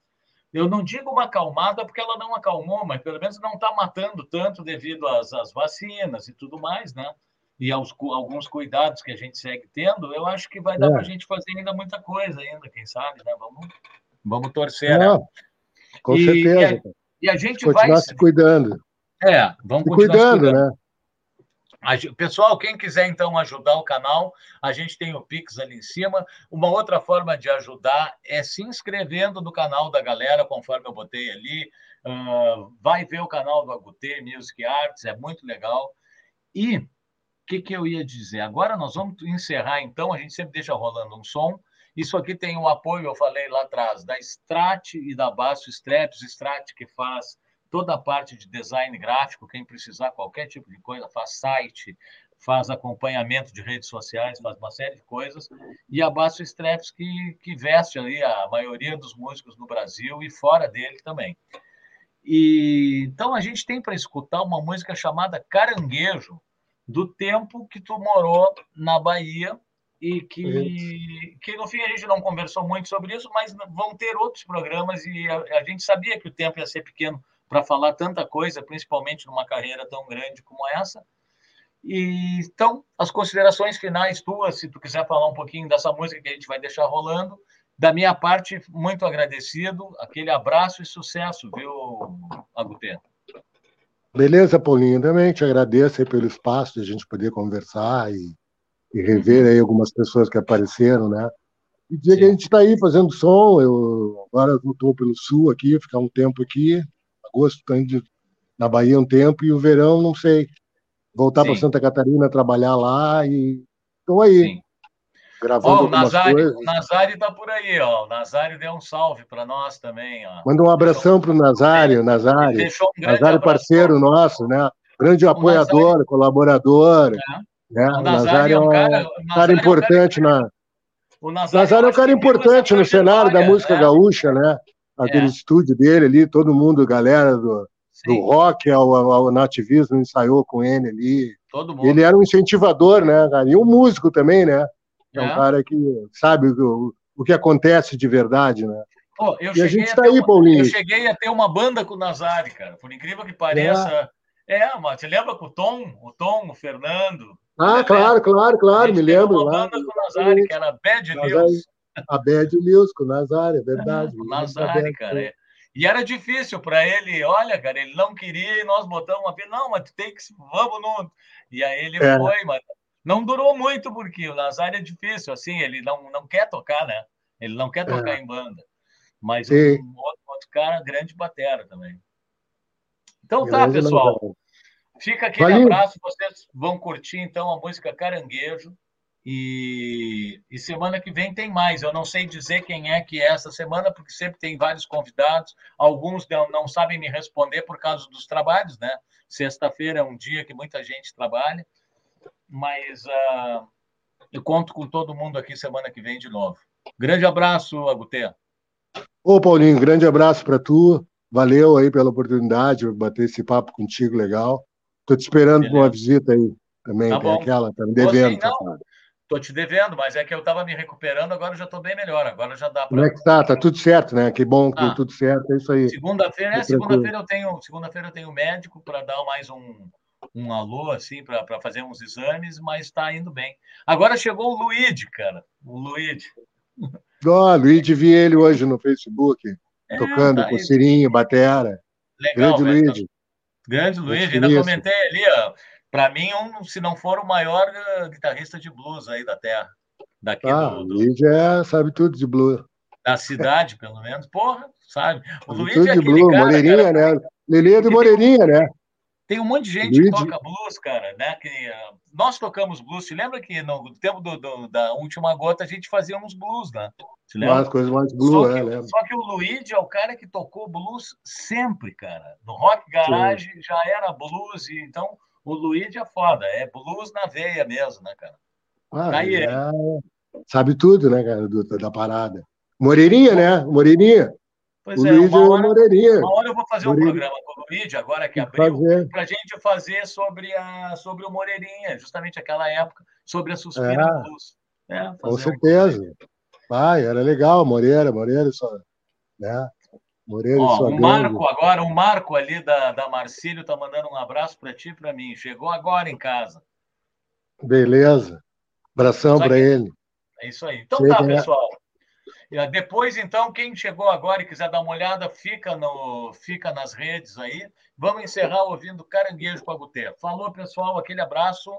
[SPEAKER 1] eu não digo uma acalmada, porque ela não acalmou, mas pelo menos não está matando tanto devido às, às vacinas e tudo mais, né? e aos alguns cuidados que a gente segue tendo, eu acho que vai dar é. para a gente fazer ainda muita coisa ainda, quem sabe, né? Vamos, vamos torcer, né?
[SPEAKER 2] Com e, certeza.
[SPEAKER 1] E a, e a gente
[SPEAKER 2] continuar vai se cuidando.
[SPEAKER 1] É, vamos
[SPEAKER 2] se cuidando, cuidando, né?
[SPEAKER 1] Pessoal, quem quiser então ajudar o canal, a gente tem o Pix ali em cima. Uma outra forma de ajudar é se inscrevendo no canal da galera, conforme eu botei ali. Uh, vai ver o canal do Agutê Music Arts, é muito legal. E que, que eu ia dizer? Agora nós vamos encerrar, então, a gente sempre deixa rolando um som. Isso aqui tem o um apoio, eu falei lá atrás, da Strat e da Basso Straps, Strat que faz toda a parte de design gráfico, quem precisar qualquer tipo de coisa, faz site, faz acompanhamento de redes sociais, faz uma série de coisas, e a Basso Straps que, que veste ali a maioria dos músicos no Brasil e fora dele também. E então a gente tem para escutar uma música chamada Caranguejo, do tempo que tu morou na Bahia e que, que no fim a gente não conversou muito sobre isso, mas vão ter outros programas e a, a gente sabia que o tempo ia ser pequeno para falar tanta coisa, principalmente numa carreira tão grande como essa. E, então, as considerações finais tuas, se tu quiser falar um pouquinho dessa música que a gente vai deixar rolando. Da minha parte, muito agradecido, aquele abraço e sucesso, viu, Agutê?
[SPEAKER 2] Beleza, Paulinho, também te agradeço pelo espaço de a gente poder conversar e, e rever aí algumas pessoas que apareceram, né? E dizer Sim. que a gente está aí fazendo som, eu agora estou pelo sul aqui, ficar um tempo aqui, agosto estou indo na Bahia um tempo, e o verão, não sei, voltar para Santa Catarina, trabalhar lá e estou aí. Sim gravando oh, o Nazari, coisas.
[SPEAKER 1] O Nazari está por aí, ó. O Nazari deu um salve para nós também. Ó.
[SPEAKER 2] Manda um abração para o Nazari, o Nazari. Deixou um Nazari parceiro nosso, né? Grande apoiador, Nazari... colaborador. É. Né? O Nazari, é um cara, cara importante é um cara... na. O Nazari, Nazari é um cara importante no cenário da música né? gaúcha, né? Aquele é. estúdio dele ali, todo mundo, galera do, do rock ao, ao nativismo, ensaiou com ele ali. Todo mundo. Ele era um incentivador, né, cara? E um músico também, né? É, um cara que sabe o, o que acontece de verdade, né?
[SPEAKER 1] Pô, e a gente está aí, uma, Paulinho. Eu cheguei a ter uma banda com o Nazari, cara. Por incrível que pareça. É, é mas você lembra com o Tom? O Tom, o Fernando.
[SPEAKER 2] Ah, claro, claro, claro, me lembro.
[SPEAKER 1] uma banda com o Nazari, que era Bad News.
[SPEAKER 2] A Bad News com o Nazari, é verdade.
[SPEAKER 1] É, o Nazari, cara. É. E era difícil para ele, olha, cara, ele não queria e nós botamos uma vez, não, mas tu tem que, vamos no. E aí ele é. foi, mas não durou muito, porque o Nazar é difícil, assim, ele não, não quer tocar, né? Ele não quer tocar é. em banda. Mas um, outro, outro, cara, grande batera também. Então tá, pessoal. Fica aquele Valeu. abraço. Vocês vão curtir, então, a música Caranguejo. E, e, semana que vem tem mais. Eu não sei dizer quem é que é essa semana, porque sempre tem vários convidados. Alguns não, não sabem me responder por causa dos trabalhos, né? Sexta-feira é um dia que muita gente trabalha mas uh, eu conto com todo mundo aqui semana que vem de novo. Grande abraço, Agutê.
[SPEAKER 2] Ô, Paulinho, grande abraço para tu. Valeu aí pela oportunidade de bater esse papo contigo, legal. Estou te esperando para uma visita aí também, tá tem aquela, tá me devendo. Gostei,
[SPEAKER 1] Tô te devendo, mas é que eu estava me recuperando, agora já estou bem melhor. Agora já dá para.
[SPEAKER 2] Como é que tá? Tá tudo certo, né? Que bom que ah, deu tudo certo, é isso aí.
[SPEAKER 1] Segunda-feira, é, segunda-feira eu tenho, segunda-feira eu tenho médico para dar mais um, um alô, assim, para fazer uns exames, mas está indo bem. Agora chegou o Luigi, cara. O Luigi.
[SPEAKER 2] Ó, oh, Luigi, vi ele hoje no Facebook, é, tocando tá com Cirinho, Batera.
[SPEAKER 1] Legal, Grande Luigi. Grande Luigi, ainda comentei ali, ó. Para mim, um, se não for o maior uh, guitarrista de blues aí da Terra. Daqui
[SPEAKER 2] ah, do, do... Luigi é, sabe tudo de blues.
[SPEAKER 1] Da cidade, pelo menos. Porra, sabe?
[SPEAKER 2] O Luigi é de blues, cara, Moreirinha, cara, né? Lelê é de Moreirinha, né?
[SPEAKER 1] Tem um monte de gente Luigi. que toca blues, cara, né? Que, uh, nós tocamos blues. Te lembra que no tempo do, do, da última gota a gente fazia uns blues, né? Lembra?
[SPEAKER 2] Mais coisas mais blues,
[SPEAKER 1] só
[SPEAKER 2] né?
[SPEAKER 1] Só que o Luigi é o cara que tocou blues sempre, cara. No Rock Garage Sim. já era blues, e, então o Luigi é foda. É blues na veia mesmo, né, cara?
[SPEAKER 2] Ah, tá é... Sabe tudo, né, cara, do, da parada. Moreirinha, né? Moreirinha.
[SPEAKER 1] Pois o é, Luigi uma hora, Moreirinha. Uma hora eu vou fazer Moreirinha. um programa com o Luigi, agora que abriu, para a gente fazer sobre, a, sobre o Moreirinha, justamente aquela época, sobre a Suspira é, Blues.
[SPEAKER 2] É, com certeza. Um... Vai, era legal, Moreira, Moreira, só, né?
[SPEAKER 1] Moreira Ó, o Marco agora, o Marco ali da, da Marcílio tá mandando um abraço para ti e para mim. Chegou agora em casa.
[SPEAKER 2] Beleza. Abração para ele.
[SPEAKER 1] É isso aí. Então Chega, tá, pessoal. Depois, então, quem chegou agora e quiser dar uma olhada, fica, no, fica nas redes aí. Vamos encerrar ouvindo Caranguejo com a Gutê. Falou, pessoal, aquele abraço.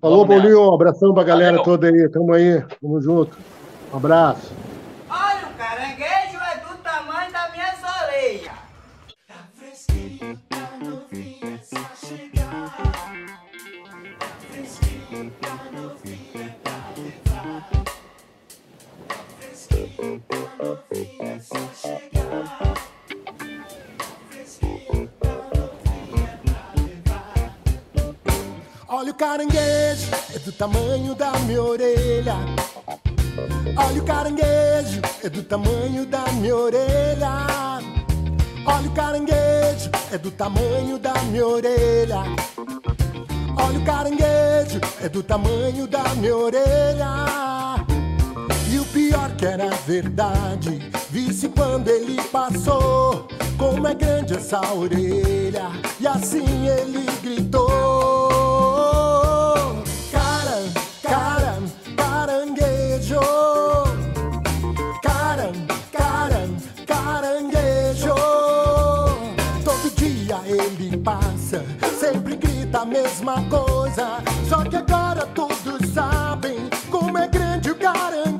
[SPEAKER 2] Falou, Bolinho, um abração para a galera Valeu. toda aí. Tamo aí, tamo junto. Um abraço.
[SPEAKER 3] Olha o caranguejo, é do tamanho da minha orelha. Olha o caranguejo, é do tamanho da minha orelha. Olha o caranguejo, é do tamanho da minha orelha. Olha o caranguejo, é do tamanho da minha orelha. Pior que era verdade, vi-se quando ele passou. Como é grande essa orelha, e assim ele gritou: Cara, cara, caranguejo. Cara, cara, caranguejo. Todo dia ele passa, sempre grita a mesma coisa. Só que agora todos sabem como é grande o caranguejo.